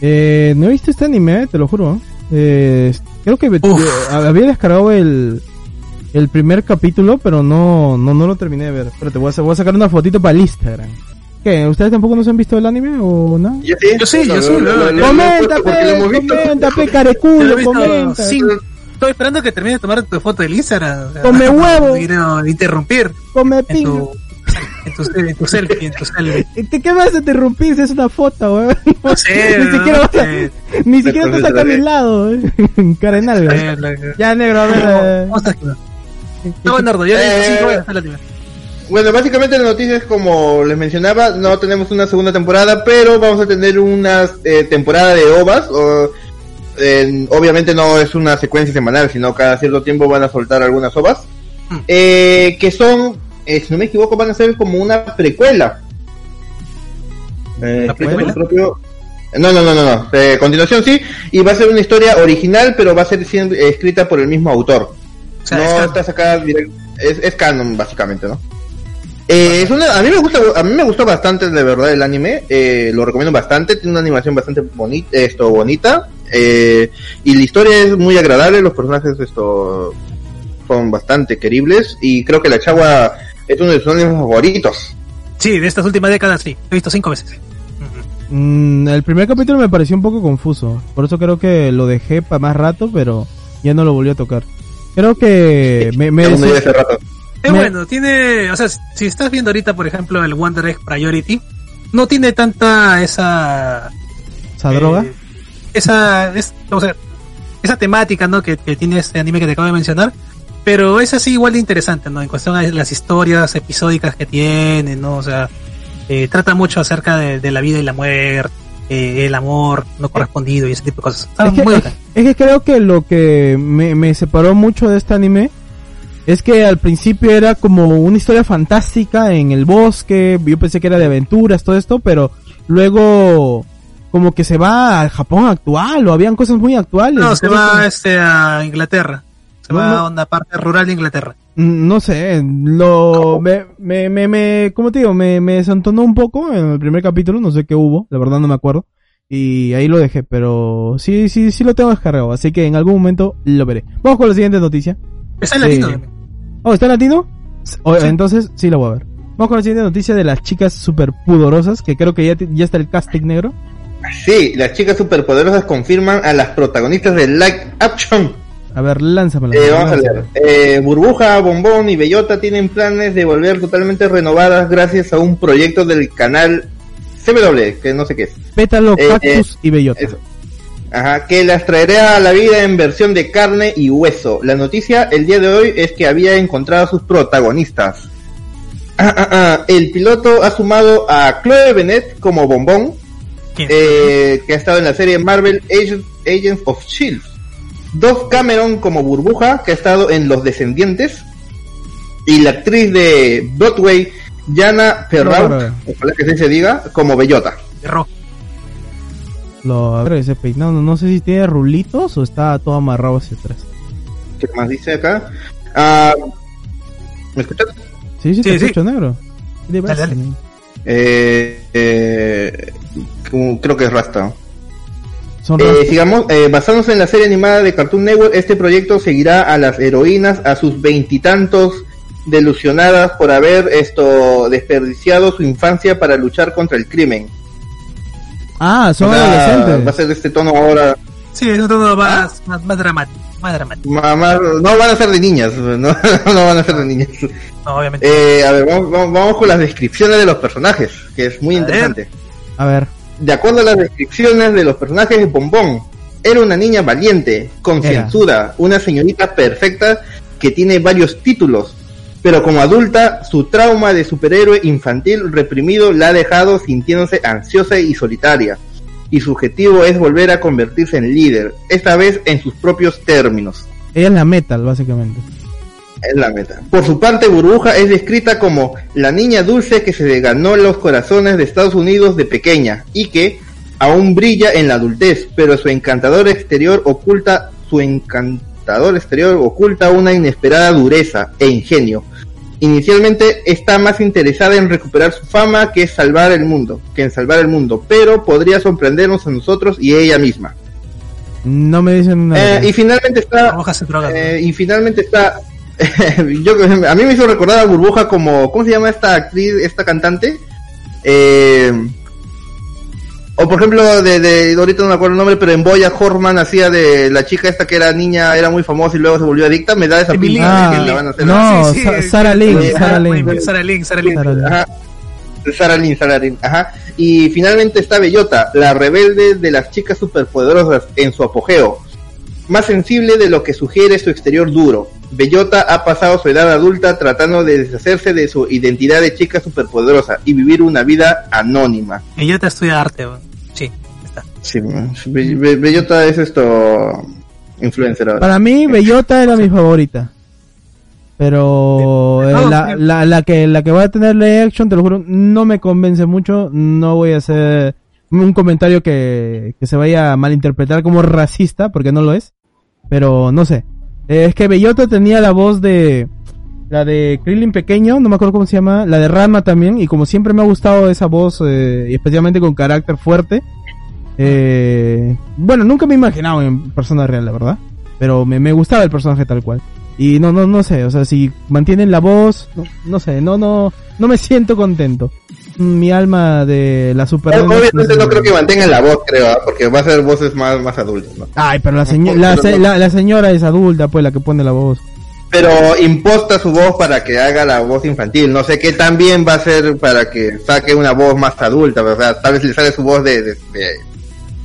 Eh, no he visto este anime, te lo juro. Eh, creo que Uf. eh, había descargado el, el primer capítulo, pero no, no, no lo terminé de ver. Espérate, voy a, voy a sacar una fotito para el Instagram. ¿Qué? ¿Ustedes tampoco no se han visto el anime o no? Yo sí, Yo sí, yo sí, lo- lo- lo- lo- lo- Comenta, comenta, Te careculo, comenta. sin- Estoy esperando que termine de tomar tu foto del Instagram. Come huevo. No interrumpir Come en tu, en tu selfie, en tu selfie. ¿Qué, ¿Qué vas a interrumpir si es una foto, weón? No sé, ni no siquiera, vas a- sé. ni siquiera estás acá a mi lado, eh. En algo. Eh, la- Ya, negro, a ver. eh. ¿Cómo estás? No, Nardo, yo Eh, sí, voy a hacer la primera. Bueno, básicamente la noticia es como les mencionaba, no tenemos una segunda temporada, pero vamos a tener una eh, temporada de ovas. O, eh, obviamente no es una secuencia semanal, sino cada cierto tiempo van a soltar algunas ovas. Mm. eh, que son, eh, si no me equivoco, van a ser como una precuela. Eh, ¿La propio- No, no, no, no, no. Eh, continuación sí, y va a ser una historia original, pero va a ser siendo- eh, escrita por el mismo autor. O sea, no es está sacada direct- es, es canon básicamente, ¿no? Eh, es una, a mí me gusta, a mí me gustó bastante de verdad el anime, eh, lo recomiendo bastante, tiene una animación bastante bonita, esto bonita, eh, y la historia es muy agradable, los personajes esto son bastante queribles. Y creo que la chagua es uno de sus animes favoritos. Sí, de estas últimas décadas sí. He visto cinco veces. Mm, el primer capítulo me pareció un poco confuso. Por eso creo que lo dejé para más rato, pero ya no lo volví a tocar. Creo que me, me lleva ese rato. Es Me- bueno, tiene, o sea, si estás viendo ahorita, por ejemplo, el Wonder Egg Priority, no tiene tanta esa... esa eh, droga. Esa, es, o sea, esa temática, ¿no? Que, que tiene este anime que te acabo de mencionar. Pero es así igual de interesante, ¿no? En cuestión de las historias episódicas que tiene, ¿no? O sea, eh, trata mucho acerca de, de la vida y la muerte, eh, el amor no correspondido y ese tipo de cosas. Está Es que, muy es, bacán. es que creo que lo que me, me separó mucho de este anime es que al principio era como una historia fantástica en el bosque, yo pensé que era de aventuras, todo esto, pero luego como que se va al Japón actual o habían cosas muy actuales. No, se va este, a Inglaterra. Se No, va no. a una parte rural de Inglaterra. Mm, No sé, lo me, me, me, me ¿cómo te digo? Me, me desentonó un poco en el primer capítulo, no sé qué hubo, la verdad no me acuerdo. Y ahí lo dejé, pero sí, sí, sí lo tengo descargado, así que en algún momento lo veré. Vamos con la siguiente noticia. Está en Sí. latino. Oh, ¿está en latino? O- Sí. Entonces sí lo voy a ver. Vamos con la siguiente noticia de las chicas super pudorosas, que creo que ya, ya está el casting negro. Sí, las chicas superpoderosas confirman a las protagonistas de Live Action. A ver, lánzamela. Eh, vamos a leer. Eh, Burbuja, Bombón y Bellota tienen planes de volver totalmente renovadas gracias a un proyecto del canal CW, que no sé qué es. Pétalo, Eh, cactus y bellota. Eso. Ajá, que las traerá a la vida en versión de carne y hueso. La noticia el día de hoy es que había encontrado a sus protagonistas. Ah, ah, ah, El piloto ha sumado a Chloe Bennett como Bombón, eh, que ha estado en la serie Marvel Agent- Agents of Shield. Dove Cameron como Burbuja, que ha estado en Los Descendientes. Y la actriz de Broadway, Jana Claro. ojalá que así se diga, como Bellota. Lo, a ver, ese peinado, no, no sé si tiene rulitos o está todo amarrado hacia atrás. ¿Qué más dice acá? Ah, ¿Me escuchas? Sí, sí, te Sí, sí. escucho, negro. ¿Qué te Dale, dale. Eh, eh, creo que es Rasta. Son Eh, sigamos, eh, basándose en la serie animada de Cartoon Network, este proyecto seguirá a las heroínas a sus veintitantos delusionadas por haber esto desperdiciado su infancia para luchar contra el crimen. Ah, son O sea, adolescentes. va a ser de este tono ahora. Sí, es un tono ¿Ah? más, más, más dramático. Más dramático. no van a ser de niñas, no, no van a ser de niñas. No, obviamente. Eh, a ver, vamos, vamos- vamos con las descripciones de los personajes, que es muy A ver. interesante. A ver, De acuerdo a las descripciones de los personajes, Bombón era una niña valiente, concienzuda, una señorita perfecta que tiene varios títulos, pero como adulta, su trauma de superhéroe infantil reprimido la ha dejado sintiéndose ansiosa y solitaria, y su objetivo es volver a convertirse en líder, esta vez en sus propios términos. ella es la metal, básicamente. Es la meta. Por su parte, Burbuja es descrita como la niña dulce que se ganó los corazones de Estados Unidos de pequeña y que aún brilla en la adultez, pero su encantador exterior oculta su encantador exterior oculta una inesperada dureza e ingenio. Inicialmente está más interesada en recuperar su fama que salvar el mundo, que en salvar el mundo, pero podría sorprendernos a nosotros y ella misma. No me dicen nada. Eh, y finalmente está eh, y finalmente está. yo, a mí me hizo recordar a Burbuja como. ¿Cómo se llama esta actriz, esta cantante? Eh, o por ejemplo, de, de. Ahorita no me acuerdo el nombre, pero en Boya Horman hacía de la chica esta que era niña, era muy famosa y luego se volvió adicta. Me da esa pinta de Ah, que la van a hacer. no, Sí, sí, Sa- sí. Sarah Lynn, ah, Lynn. Sara Lynn, Sara Lynn. Sarah Lynn. Ajá. Sara Lynn, Sara Lynn, ajá. Y finalmente está Bellota, la rebelde de las chicas superpoderosas en su apogeo. Más sensible de lo que sugiere su exterior duro. Bellota ha pasado su edad adulta tratando de deshacerse de su identidad de chica superpoderosa y vivir una vida anónima. Te estudia arte. Sí, está. Sí, Be- Be- Bellota es esto influencer ahora. Para mí, Bellota era mi favorita. Pero eh, la, la, la que la que va a tener live action, te lo juro, no me convence mucho. No voy a hacer un comentario que, que se vaya a malinterpretar como racista, porque no lo es. Pero no sé. Eh, es que Bellota tenía la voz de la de Krillin pequeño, no me acuerdo cómo se llama, la de Ranma también, y como siempre me ha gustado esa voz, eh, y especialmente con carácter fuerte. Eh, bueno, nunca me he imaginado en persona real, la verdad. Pero me, me gustaba el personaje tal cual. Y no, no, no sé, o sea, si mantienen la voz, no, no sé, no, no, no me siento contento. Mi alma de la super. Obviamente no creo que mantengan la voz, creo, ¿ah? porque va a ser voces más, más adultas, ¿no? Ay, pero la, seño- la, se- la, la señora es adulta, pues la que pone la voz. Pero imposta su voz para que haga la voz infantil. No sé qué tan bien va a ser para que saque una voz más adulta, o sea, tal vez le sale su voz de... de- de-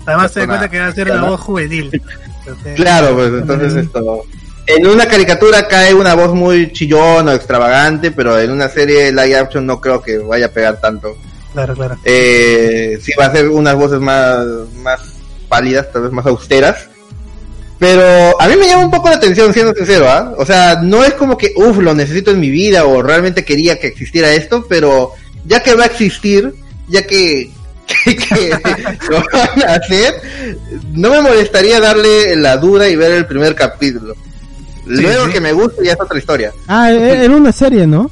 Además das Persona- cuenta que va a ser la voz juvenil. Claro, pues entonces esto... En una caricatura cae una voz muy chillón o extravagante, pero en una serie live action no creo que vaya a pegar tanto. Claro, claro. Eh, sí va a ser unas voces más, más pálidas, tal vez más austeras. Pero a mí me llama un poco la atención, siendo sincero, ¿ah? O sea, no es como que, uff, lo necesito en mi vida o realmente quería que existiera esto, pero ya que va a existir, ya que, que, que lo van a hacer, no me molestaría darle la duda y ver el primer capítulo. Luego sí. que me guste ya es otra historia. Ah, e- era una serie, ¿no?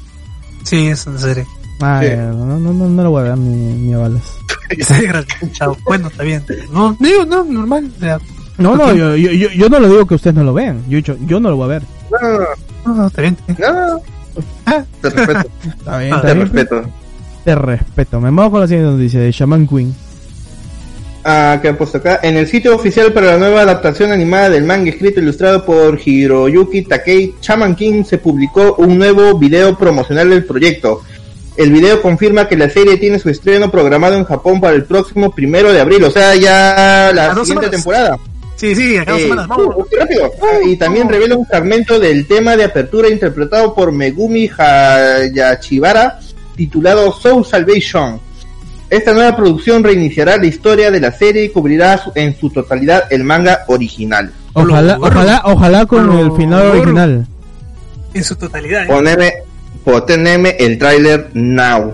Sí, es en serio. Ah, Sí. no, no, no, no lo voy a dar ni, ni a balas. Chao. Bueno, está bien. No, digo, no, normal. O sea, No, no, yo, yo, yo, yo no lo digo que ustedes no lo vean. Yo he dicho, yo no lo voy a ver. No, no, no, no, está bien. no, no, Ah, te respeto, Está bien, Ah, está te bien. respeto. Te respeto. Me vamos con la siguiente noticia de Shaman Queen. Ah, que han puesto acá. En el sitio oficial para la nueva adaptación animada del manga escrito e ilustrado por Hiroyuki Takei, Shaman King se publicó un nuevo video promocional del proyecto. El video confirma que la serie tiene su estreno programado en Japón para el próximo primero de abril, o sea, ya la siguiente semanas. temporada. sí, sí, acá dos Eh, semanas. Vamos. uh, rápido. Ah, y también revela un fragmento del tema de apertura interpretado por Megumi Hayashibara titulado Soul Salvation. Esta nueva producción reiniciará la historia de la serie y cubrirá su- en su totalidad el manga original. Ojalá, ojalá, ojalá con olo, el final original. En su totalidad. ¿eh? Poneme, poneme el tráiler now.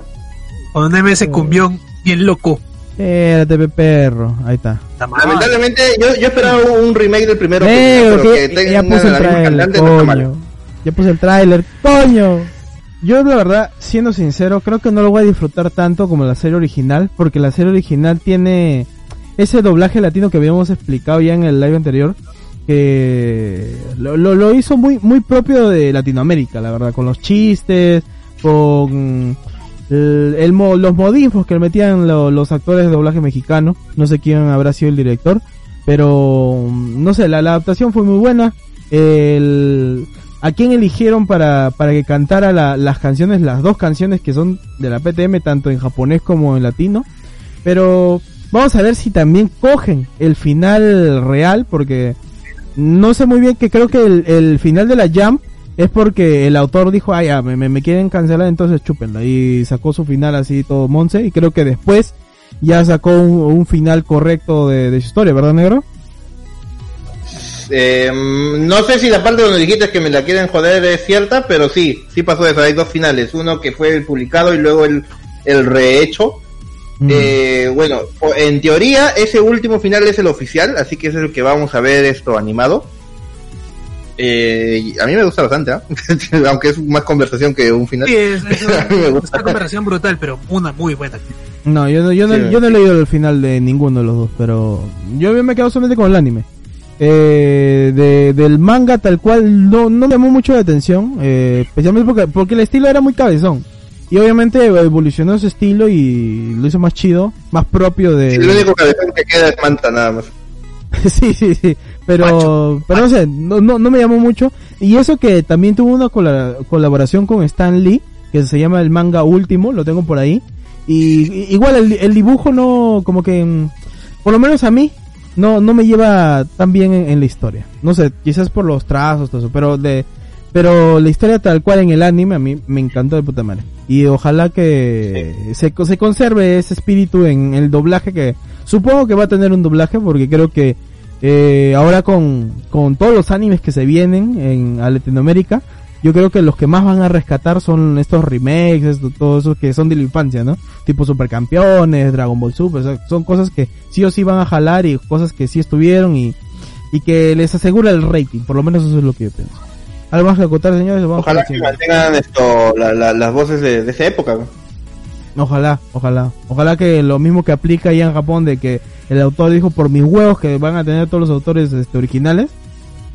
Poneme ese cumbión bien loco. Espérate, pe perro. Ahí está. Lamentablemente, yo, yo esperaba un remake del primero, Negro, pero que que tenga ya puse el trailer, coño. Ya puse el tráiler, coño. Yo la verdad, siendo sincero, creo que no lo voy a disfrutar tanto como la serie original, porque la serie original tiene ese doblaje latino que habíamos explicado ya en el live anterior, que lo, lo, hizo muy muy propio de Latinoamérica, la verdad, con los chistes, con el, los modismos que metían lo- los actores de doblaje mexicano, no sé quién habrá sido el director, pero mm, no sé, la, la adaptación fue muy buena. El, ¿A quién eligieron para, para que cantara la- las canciones, las dos canciones que son de la PTM, tanto en japonés como en latino? Pero vamos a ver si también cogen el final real, porque no sé muy bien que creo que el, el final de la Jam es porque el autor dijo, ah, ya, me quieren cancelar, entonces chúpenla. Y sacó su final así todo Monse, y creo que después ya sacó un, un final correcto de, de su historia, ¿verdad, negro? Eh, no sé si la parte donde dijiste que me la quieren joder es cierta, pero sí, sí pasó eso. Hay dos finales, uno que fue el publicado y luego el, el rehecho. Mm. Eh, bueno, en teoría ese último final es el oficial, así que ese es el que vamos a ver esto animado. Eh, a mí me gusta bastante, ¿ah? aunque es más conversación que un final. Sí, es, es una, Me es gusta. una conversación brutal, pero una muy buena. No, yo, no- yo, no, Sí. yo no he leído el final de ninguno de los dos, pero yo me he quedado solamente con el anime. Eh, de, del manga tal cual no, no me llamó mucho la atención, eh, especialmente porque, porque el estilo era muy cabezón. Y obviamente evolucionó ese estilo y lo hizo más chido, más propio de... Sí, lo único cabezón que queda es Manta nada más. sí, sí, sí. Pero, Macho, pero no sé, no, no, no me llamó mucho. Y eso que también tuvo una cola- colaboración con Stan Lee, que se llama el manga último, lo tengo por ahí. Y, y- igual el, el dibujo no, como que, mm, por lo menos a mí, no, no me lleva tan bien en, en la historia. No sé, quizás por los trazos, todo eso, pero de, pero la historia tal cual en el anime a mí me encantó de puta madre. Y ojalá que se, se conserve ese espíritu en el doblaje que supongo que va a tener un doblaje porque creo que eh, ahora con, con todos los animes que se vienen en a Latinoamérica, yo creo que los que más van a rescatar son estos remakes, esto- todo eso que son de la infancia, ¿no? Tipo Supercampeones, Dragon Ball Super, o sea, son cosas que sí o sí van a jalar y cosas que sí estuvieron y, y que les asegura el rating, por lo menos eso es lo que yo pienso. ¿Algo más que acotar, señores? Vamos Ojalá que mantengan esto, la- la- las voces de, de esa época. Ojalá, ojalá. Ojalá que lo mismo que aplica allá en Japón de que el autor dijo por mis huevos que van a tener todos los autores este, originales,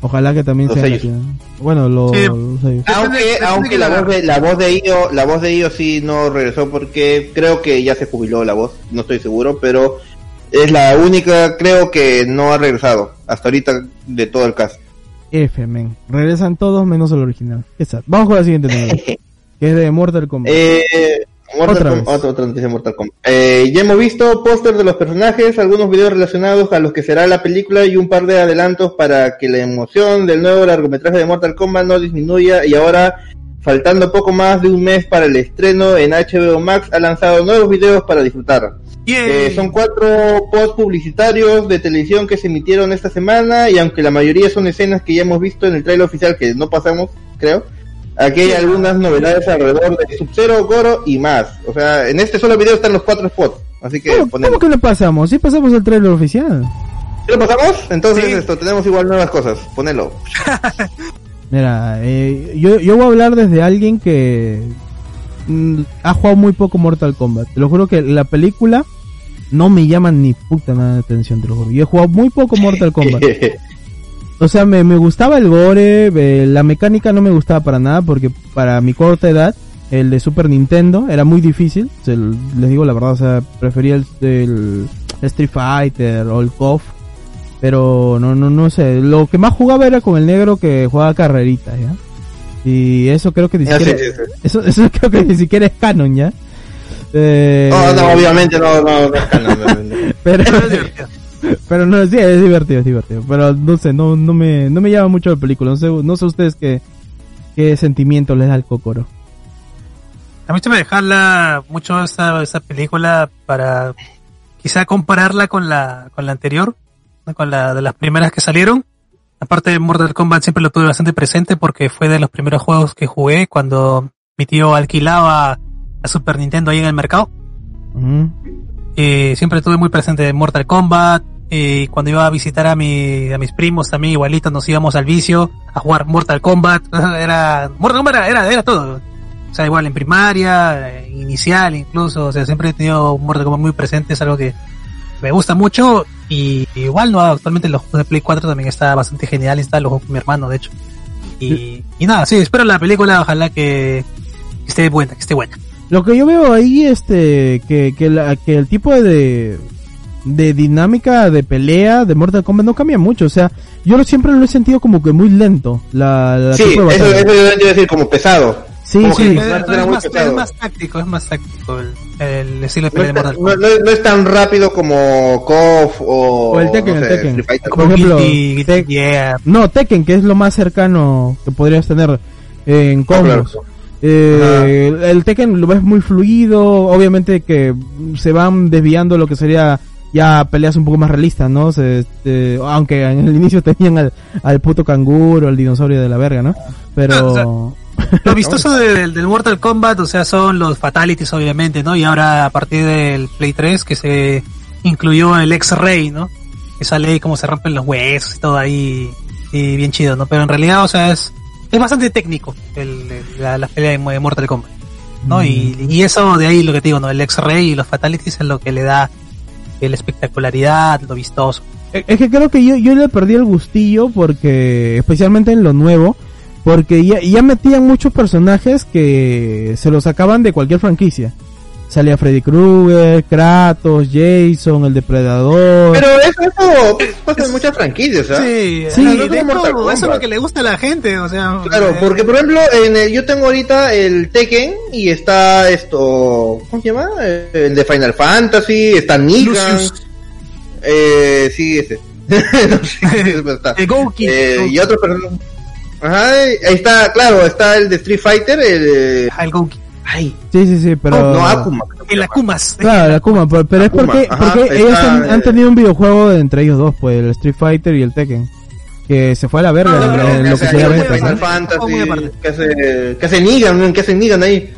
Ojalá que también Los sea sellos. Bueno, lo, Sí. los sellos. Aunque, aunque que la voz de la voz de Io, la voz de Io sí no regresó porque creo que ya se jubiló la voz, no estoy seguro, pero es la única, creo que no ha regresado hasta ahorita de todo el cast. F, men. Regresan todos menos el original. Sad. Vamos con la siguiente noticia, que es de Mortal Kombat. Eh, Otra vez. otra, otra noticia de Mortal Kombat. Eh, ya hemos visto póster de los personajes, algunos videos relacionados a los que será la película y un par de adelantos para que la emoción del nuevo largometraje de Mortal Kombat no disminuya y ahora, faltando poco más de un mes para el estreno en HBO Max, ha lanzado nuevos videos para disfrutar. Eh, son cuatro post publicitarios de televisión que se emitieron esta semana y aunque la mayoría son escenas que ya hemos visto en el trailer oficial que no pasamos, creo, aquí hay algunas novedades alrededor de Sub-Zero, Goro y más. O sea, en este solo video están los cuatro spots, así que ¿Cómo, ponemos. cómo que lo pasamos? Sí pasamos el trailer oficial. ¿Sí ¿Lo pasamos? Entonces Sí. esto, tenemos igual nuevas cosas, ponelo. Mira, eh, yo, yo voy a hablar desde alguien que mm, ha jugado muy poco Mortal Kombat. Te lo juro que la película no me llama ni puta nada de atención, te lo juro. Yo he jugado muy poco Mortal Kombat. O sea, me, me gustaba el gore, eh, la mecánica no me gustaba para nada porque para mi corta edad, el de Super Nintendo era muy difícil. El- les digo la verdad, o sea, prefería el, el Street Fighter o el KOF. Pero no, no, no sé. Lo que más jugaba era con el negro que jugaba carreritas, ¿ya? Y eso creo que ni sí, siquiera, sí, sí. Eso, eso creo que ni siquiera es canon, ¿ya? Eh, No, no, obviamente no, no, no, no, no, no, no. pero, es. Pero no, sí, es divertido, es divertido. Pero no sé, no, no me, no me llama mucho la película. No sé, no sé ustedes qué, qué sentimiento les da el Kokoro. A mí se me dejarla mucho esta, esta película para quizá compararla con la, con la anterior, con la de las primeras que salieron. Aparte de Mortal Kombat siempre lo tuve bastante presente porque fue de los primeros juegos que jugué cuando mi tío alquilaba la Super Nintendo ahí en el mercado. Ujú. Eh, siempre tuve muy presente Mortal Kombat. Y cuando iba a visitar a, mi, a mis primos también igualito nos íbamos al vicio a jugar Mortal Kombat. Era, Mortal Kombat era, era, era todo. O sea, igual en primaria, eh, inicial incluso. O sea, siempre he tenido Mortal Kombat muy presente. Es algo que me gusta mucho. Y igual no, actualmente los juegos de Play 4 también está bastante genial. Está los juegos con mi hermano, de hecho. Y, y nada, sí, espero la película. Ojalá que esté buena, que esté buena. Lo que yo veo ahí, este, que, que, la- que el tipo de, de dinámica de pelea de Mortal Kombat no cambia mucho. O sea, yo lo- siempre lo he sentido como que muy lento. La, la Sí, eso, eso yo iba a decir como pesado. Sí, como sí. que- es, más, pesado. es más táctico, es más táctico el, el estilo de No pelea es, de tan, Mortal Kombat. no es- no es tan rápido como KOF o, O el Tekken, no el sé, Tekken. Por ejemplo, Guilty- Guilty Tek- Gear. No, Tekken, que es lo más cercano que podrías tener en Ah, claro. Eh, el, el Tekken lo ves muy fluido, obviamente que se van desviando lo que sería ya peleas un poco más realistas, ¿no? Se- este, aunque en el inicio tenían al, al puto canguro, al dinosaurio de la verga, ¿no? Pero... Lo vistoso de- del, del Mortal Kombat, o sea, son los fatalities, obviamente, ¿no? Y ahora a partir del Play 3 que se incluyó el X-Ray, ¿no? Que sale ahí como se rompen los huesos y todo ahí, y bien chido, ¿no? Pero en realidad, o sea, es, es bastante técnico el, el- la, la pelea de Mo- de Mortal Kombat, ¿no? Y, y eso de ahí lo que te digo, ¿no? El X-Ray y los fatalities es lo que le da la espectacularidad, lo vistoso. Es es que creo que yo, yo le perdí el gustillo porque, especialmente en lo nuevo, porque ya, ya metían muchos personajes que se los sacaban de cualquier franquicia. Salía Freddy Krueger, Kratos, Jason, el Depredador. Pero eso, eso pasa en muchas franquicias, ¿ah? Sí, Sí, sí, no es todo, eso es lo que le gusta a la gente, o sea. Claro, eh, porque por ejemplo, en el- yo tengo ahorita el Tekken y está esto, ¿cómo se llama? Eh, El de Final Fantasy, está Lucius. eh, sí, ese. no sé, pero está. Eh, y otro personaje. Ajá, ahí está, claro, está el de Street Fighter, el, eh, Ah, el Gouki. Ay, Sí, sí, sí, pero... no, no, Akuma. El se llama. Akumas. Claro, la Akuma, pero, pero es porque, ajá, porque está, ellos han, han tenido un videojuego de- entre ellos dos, pues el Street Fighter y el Tekken. Que se fue a la verga No, no, en- no, en no, lo que sea, sería yo Final voy a ventas, Final ¿no? Muy Fantasy, que hace Negan, que hace Negan ahí.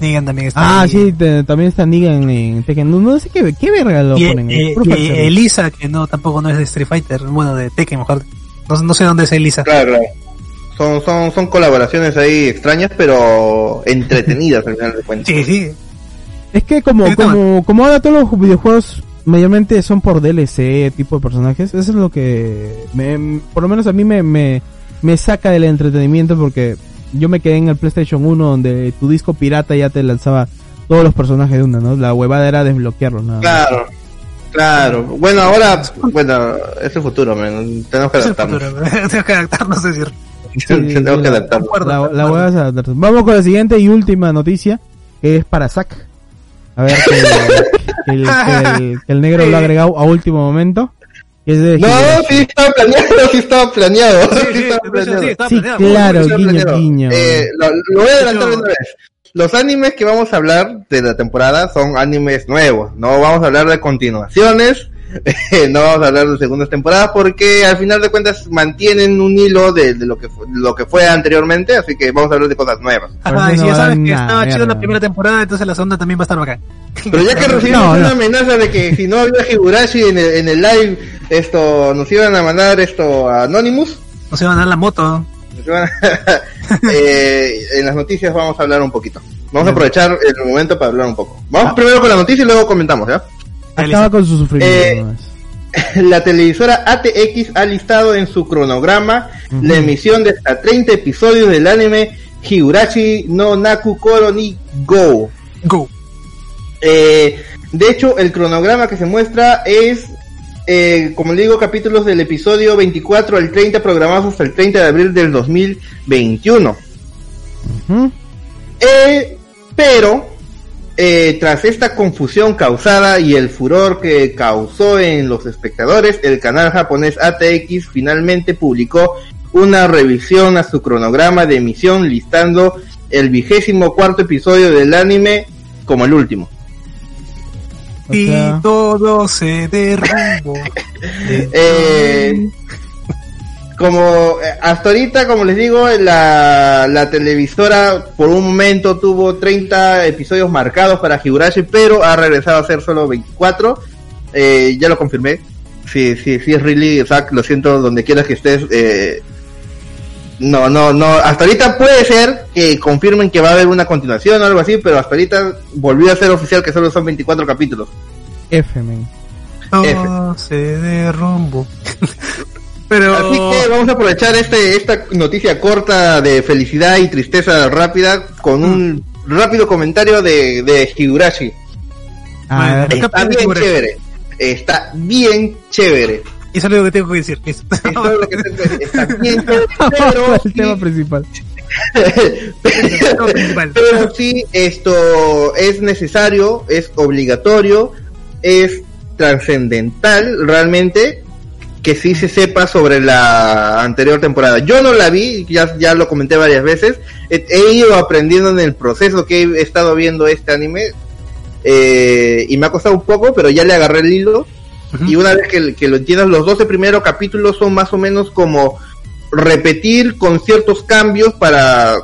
Negan también está. Ah, ahí. sí, te- también está Negan en Tekken. No, no sé qué, qué verga lo Y, ponen. eh, y. Elisa, que no, tampoco no es de Street Fighter, bueno, de Tekken mejor. No, no sé dónde es Elisa. Claro, claro. Son, son, son colaboraciones ahí extrañas, pero entretenidas al final de cuentas. Sí, sí. Es que como, como, como ahora todos los videojuegos mayormente son por DLC, tipo de personajes. Eso es lo que, me, por lo menos a mí me, me, me saca del entretenimiento porque yo me quedé en el PlayStation 1 donde tu disco pirata ya te lanzaba todos los personajes de una, ¿no? La huevada era desbloquearlos, nada. más. Claro, claro. Bueno, ahora, bueno, es el futuro, man. Tenemos que Es el adaptarnos. futuro. Tengo que adaptarnos, es decir. Que. La, es adaptarse. Vamos con la siguiente y última noticia, que es para Zack. A ver, que, que el, que el- que el negro lo ha agregado a último momento. Que es de No, sí estaba planeado, sí estaba planeado. Sí, Sí, sí, estaba de hecho, planeado. sí, estaba Sí, planeado. claro, guiño, planeado. guiño. Eh, lo, lo voy a adelantar una vez. Los animes que vamos a hablar de la temporada son animes nuevos. No vamos a hablar de continuaciones. no vamos a hablar de segundas temporadas porque al final de cuentas mantienen un hilo de, de lo que fue, lo que fue anteriormente, así que vamos a hablar de cosas nuevas. Ajá, y no si ya sabes que estaba chido la primera temporada, entonces la segunda también va a estar bacán. Pero ya que recibimos No, no. una amenaza de que si no había Higurashi en el, en el live, esto nos iban a mandar esto a Anonymous. Nos iban a dar la moto. eh, en las noticias vamos a hablar un poquito. Vamos a aprovechar el momento para hablar un poco. Vamos primero con la noticia y luego comentamos, ¿ya? Acaba con su sufrimiento. Eh. La televisora ATX ha listado en su cronograma la emisión de hasta 30 episodios del anime Higurashi no Naku Koro ni Go. Go. Eh, de hecho, el cronograma que se muestra es, eh, como le digo, capítulos del episodio 24 al 30 programados hasta el 30 de abril del 2021. Ujú. Eh, pero, eh, tras esta confusión causada y el furor que causó en los espectadores, el canal japonés ATX finalmente publicó una revisión a su cronograma de emisión listando el vigésimo cuarto episodio del anime como el último. Y todo se derrumbó. Eh, como eh, hasta ahorita, como les digo, la, la televisora por un momento tuvo 30 episodios marcados para Higurashi, pero ha regresado a ser solo 24. Eh, ya lo confirmé. Sí, sí, sí es really, Zack, lo siento, donde quieras que estés. Eh, no, no, no. Hasta ahorita puede ser que confirmen que va a haber una continuación o algo así, pero hasta ahorita volvió a ser oficial que solo son 24 capítulos. F, men. Todo se derrumbó. Pero. Así que vamos a aprovechar este, esta noticia corta de felicidad y tristeza rápida con un rápido comentario de, de Higurashi. A Bueno, ver, ¿qué Está bien Higurashi? chévere. Está bien chévere. Eso es lo que tengo que decir. listo. Eso es lo que está bien chévere, pero el sí- tema principal. tema principal. pero sí, esto es necesario, es obligatorio, es trascendental realmente que sí se sepa sobre la anterior temporada. Yo no la vi, ya, ya lo comenté varias veces. He, he ido aprendiendo en el proceso que he estado viendo este anime. eh, y me ha costado un poco, pero ya le agarré el hilo. Y una vez que, que lo entiendas, los 12 primeros capítulos son más o menos como repetir con ciertos cambios para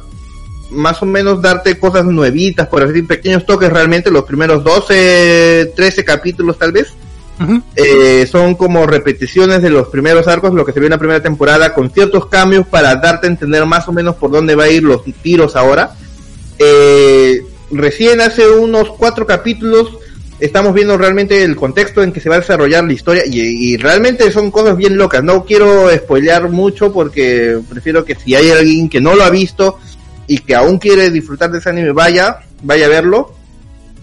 más o menos darte cosas nuevitas, por decir, pequeños toques realmente. Los primeros 12, 13 capítulos tal vez. Ujú. Eh, son como repeticiones de los primeros arcos, lo que se vio en la primera temporada, con ciertos cambios para darte a entender más o menos por dónde va a ir los tiros ahora. Eh, recién hace unos cuatro capítulos estamos viendo realmente el contexto en que se va a desarrollar la historia y, y realmente son cosas bien locas. No quiero spoilear mucho porque prefiero que si hay alguien que no lo ha visto y que aún quiere disfrutar de ese anime, vaya, vaya a verlo.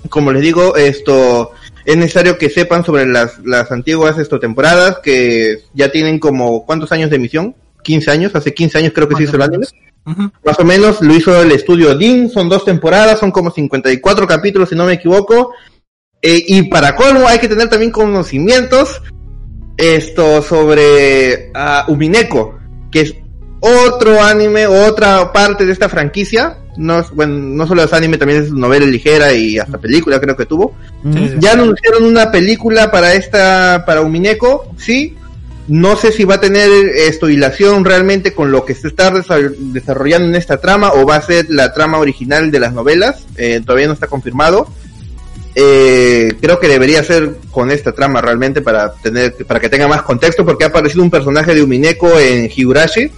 Como les digo, esto es necesario que sepan sobre las, las antiguas esto, temporadas que ya tienen como cuántos años de emisión, 15 años, hace 15 años creo que se hizo el anime. Más o menos lo hizo el estudio DIN, son dos temporadas, son como 54 capítulos si no me equivoco. Eh, y para colmo hay que tener también conocimientos esto sobre ah, Umineko, que es otro anime, otra parte de esta franquicia. No, es- bueno, no solo es anime, también es novela ligera y hasta película creo que tuvo. Sí. Ya anunciaron una película para esta, para Umineko, sí. No sé si va a tener esto hilación realmente con lo que se está desa- desarrollando en esta trama o va a ser la trama original de las novelas. Eh, todavía no está confirmado. Eh, creo que debería ser con esta trama realmente para tener, para que tenga más contexto porque ha aparecido un personaje de Umineko en Higurashi.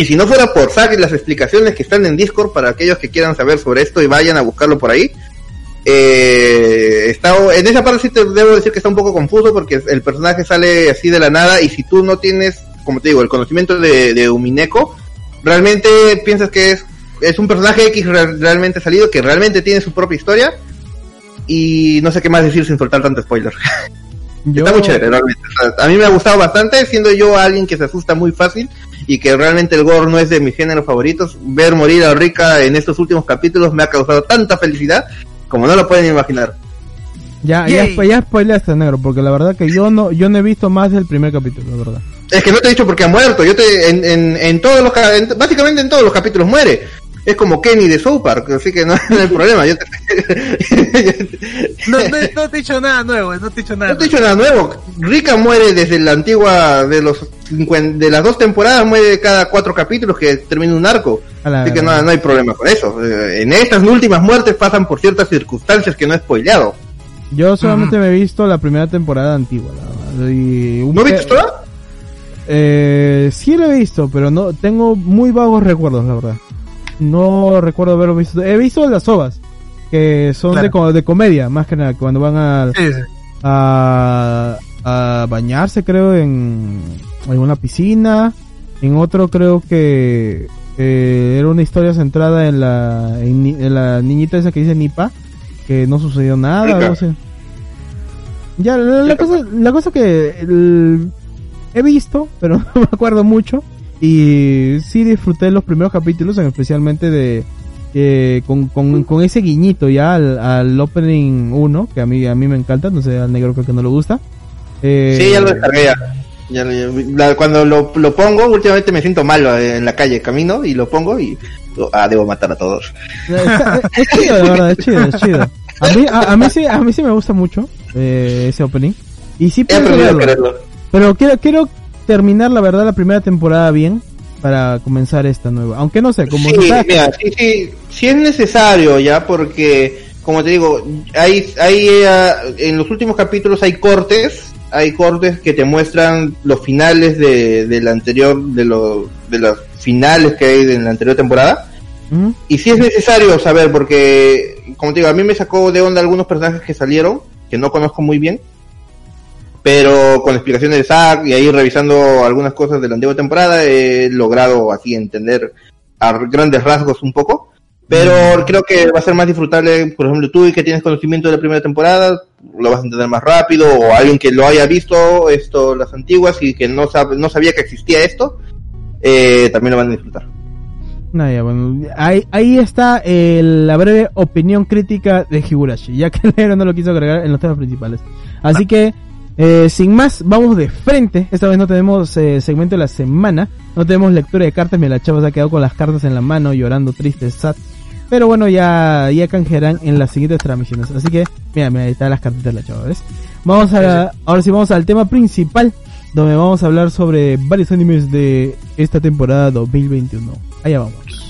Y si no fuera por Zack y las explicaciones que están en Discord para aquellos que quieran saber sobre esto y vayan a buscarlo por ahí, eh, está, en esa parte sí te debo decir que está un poco confuso porque el personaje sale así de la nada y si tú no tienes, como te digo, el conocimiento de, de Umineko, realmente piensas que es, es un personaje X re- realmente salido que realmente tiene su propia historia y no sé qué más decir sin soltar tanto spoiler. Yo, Está muy chévere, realmente. O sea, a mí me ha gustado bastante, siendo yo alguien que se asusta muy fácil y que realmente el gore no es de mis géneros favoritos. Ver morir a Rika en estos últimos capítulos me ha causado tanta felicidad como no lo pueden imaginar. ya, ya, Yay. ya spoileaste, negro, porque la verdad que yo no, yo no he visto más del primer capítulo, la verdad. Es que no te he dicho porque ha muerto. Yo te, en, en, en todos los, ca- en- básicamente en todos los capítulos muere. Es como Kenny de South Park, así que no, no hay problema. Yo te, No, no, no te he dicho nada nuevo, no te he dicho nada no te he dicho nada nuevo. Rika muere desde la antigua, de los 50 de las dos temporadas, muere cada cuatro capítulos que termina un arco. Así que no, no hay problema con eso. Eh, En estas últimas muertes pasan por ciertas circunstancias que no he spoileado. Yo solamente me he visto la primera temporada antigua, la. Y un ¿No viste toda? Eh, sí lo he visto, pero no tengo muy vagos recuerdos, la verdad. No recuerdo haberlo visto. He visto las ovas, que son Claro. de, de comedia, más que nada, cuando van a, Sí, sí. a, a bañarse, creo, en, en una piscina. En otro creo que eh, era una historia centrada en la, en, la niñita esa que dice Nipa, que no sucedió nada, algo así. Ya, la, la cosa, la cosa que el- he visto, pero no me acuerdo mucho. Y sí disfruté los primeros capítulos, en especialmente de eh, con, con, con ese guiñito ya al, al opening 1, que a mí a mí me encanta, no sé, al negro creo que no le gusta. Eh, Sí, ya lo descargué ya. Cuando lo, lo pongo, últimamente me siento malo eh, en la calle, camino y lo pongo y... Ah, debo matar a todos. Está- es chido, la verdad, es chido, es chido. A mí, a, a mí sí, a mí sí me gusta mucho eh, ese opening. Y sí verlo. quererlo. Pero quiero, quiero terminar, la verdad, la primera temporada bien para comenzar esta nueva. Aunque no sé, como sí, está- mira, sí, sí, sí es necesario ya porque, como te digo, hay, hay eh, en los últimos capítulos hay cortes, hay cortes que te muestran los finales de, del anterior, de los, de los finales que hay en la anterior temporada. Y sí es necesario saber porque, como te digo, a mí me sacó de onda algunos personajes que salieron, que no conozco muy bien, pero con explicaciones de Zack y ahí revisando algunas cosas de la antigua temporada he logrado así entender a grandes rasgos un poco. Pero creo que va a ser más disfrutable, por ejemplo, tú y que tienes conocimiento de la primera temporada, lo vas a entender más rápido, o alguien que lo haya visto esto, las antiguas, y que no, sabe, no sabía que existía esto, eh, también lo van a disfrutar. No, ya, bueno, ahí, ahí está el- la breve opinión crítica de Higurashi, ya que el negro no lo quiso agregar en los temas principales. Así que, eh, sin más, vamos de frente. Esta vez no tenemos eh, segmento de la semana, no tenemos lectura de cartas, mira, la chava se ha quedado con las cartas en la mano, llorando triste, sad. Pero bueno, ya, ya canjearán en las siguientes transmisiones. Así que, mira, mira, ahí están las cartitas de la chava, ¿ves? Vamos a, ahora sí vamos al tema principal, donde vamos a hablar sobre varios animes de esta temporada 2021. Allá vamos.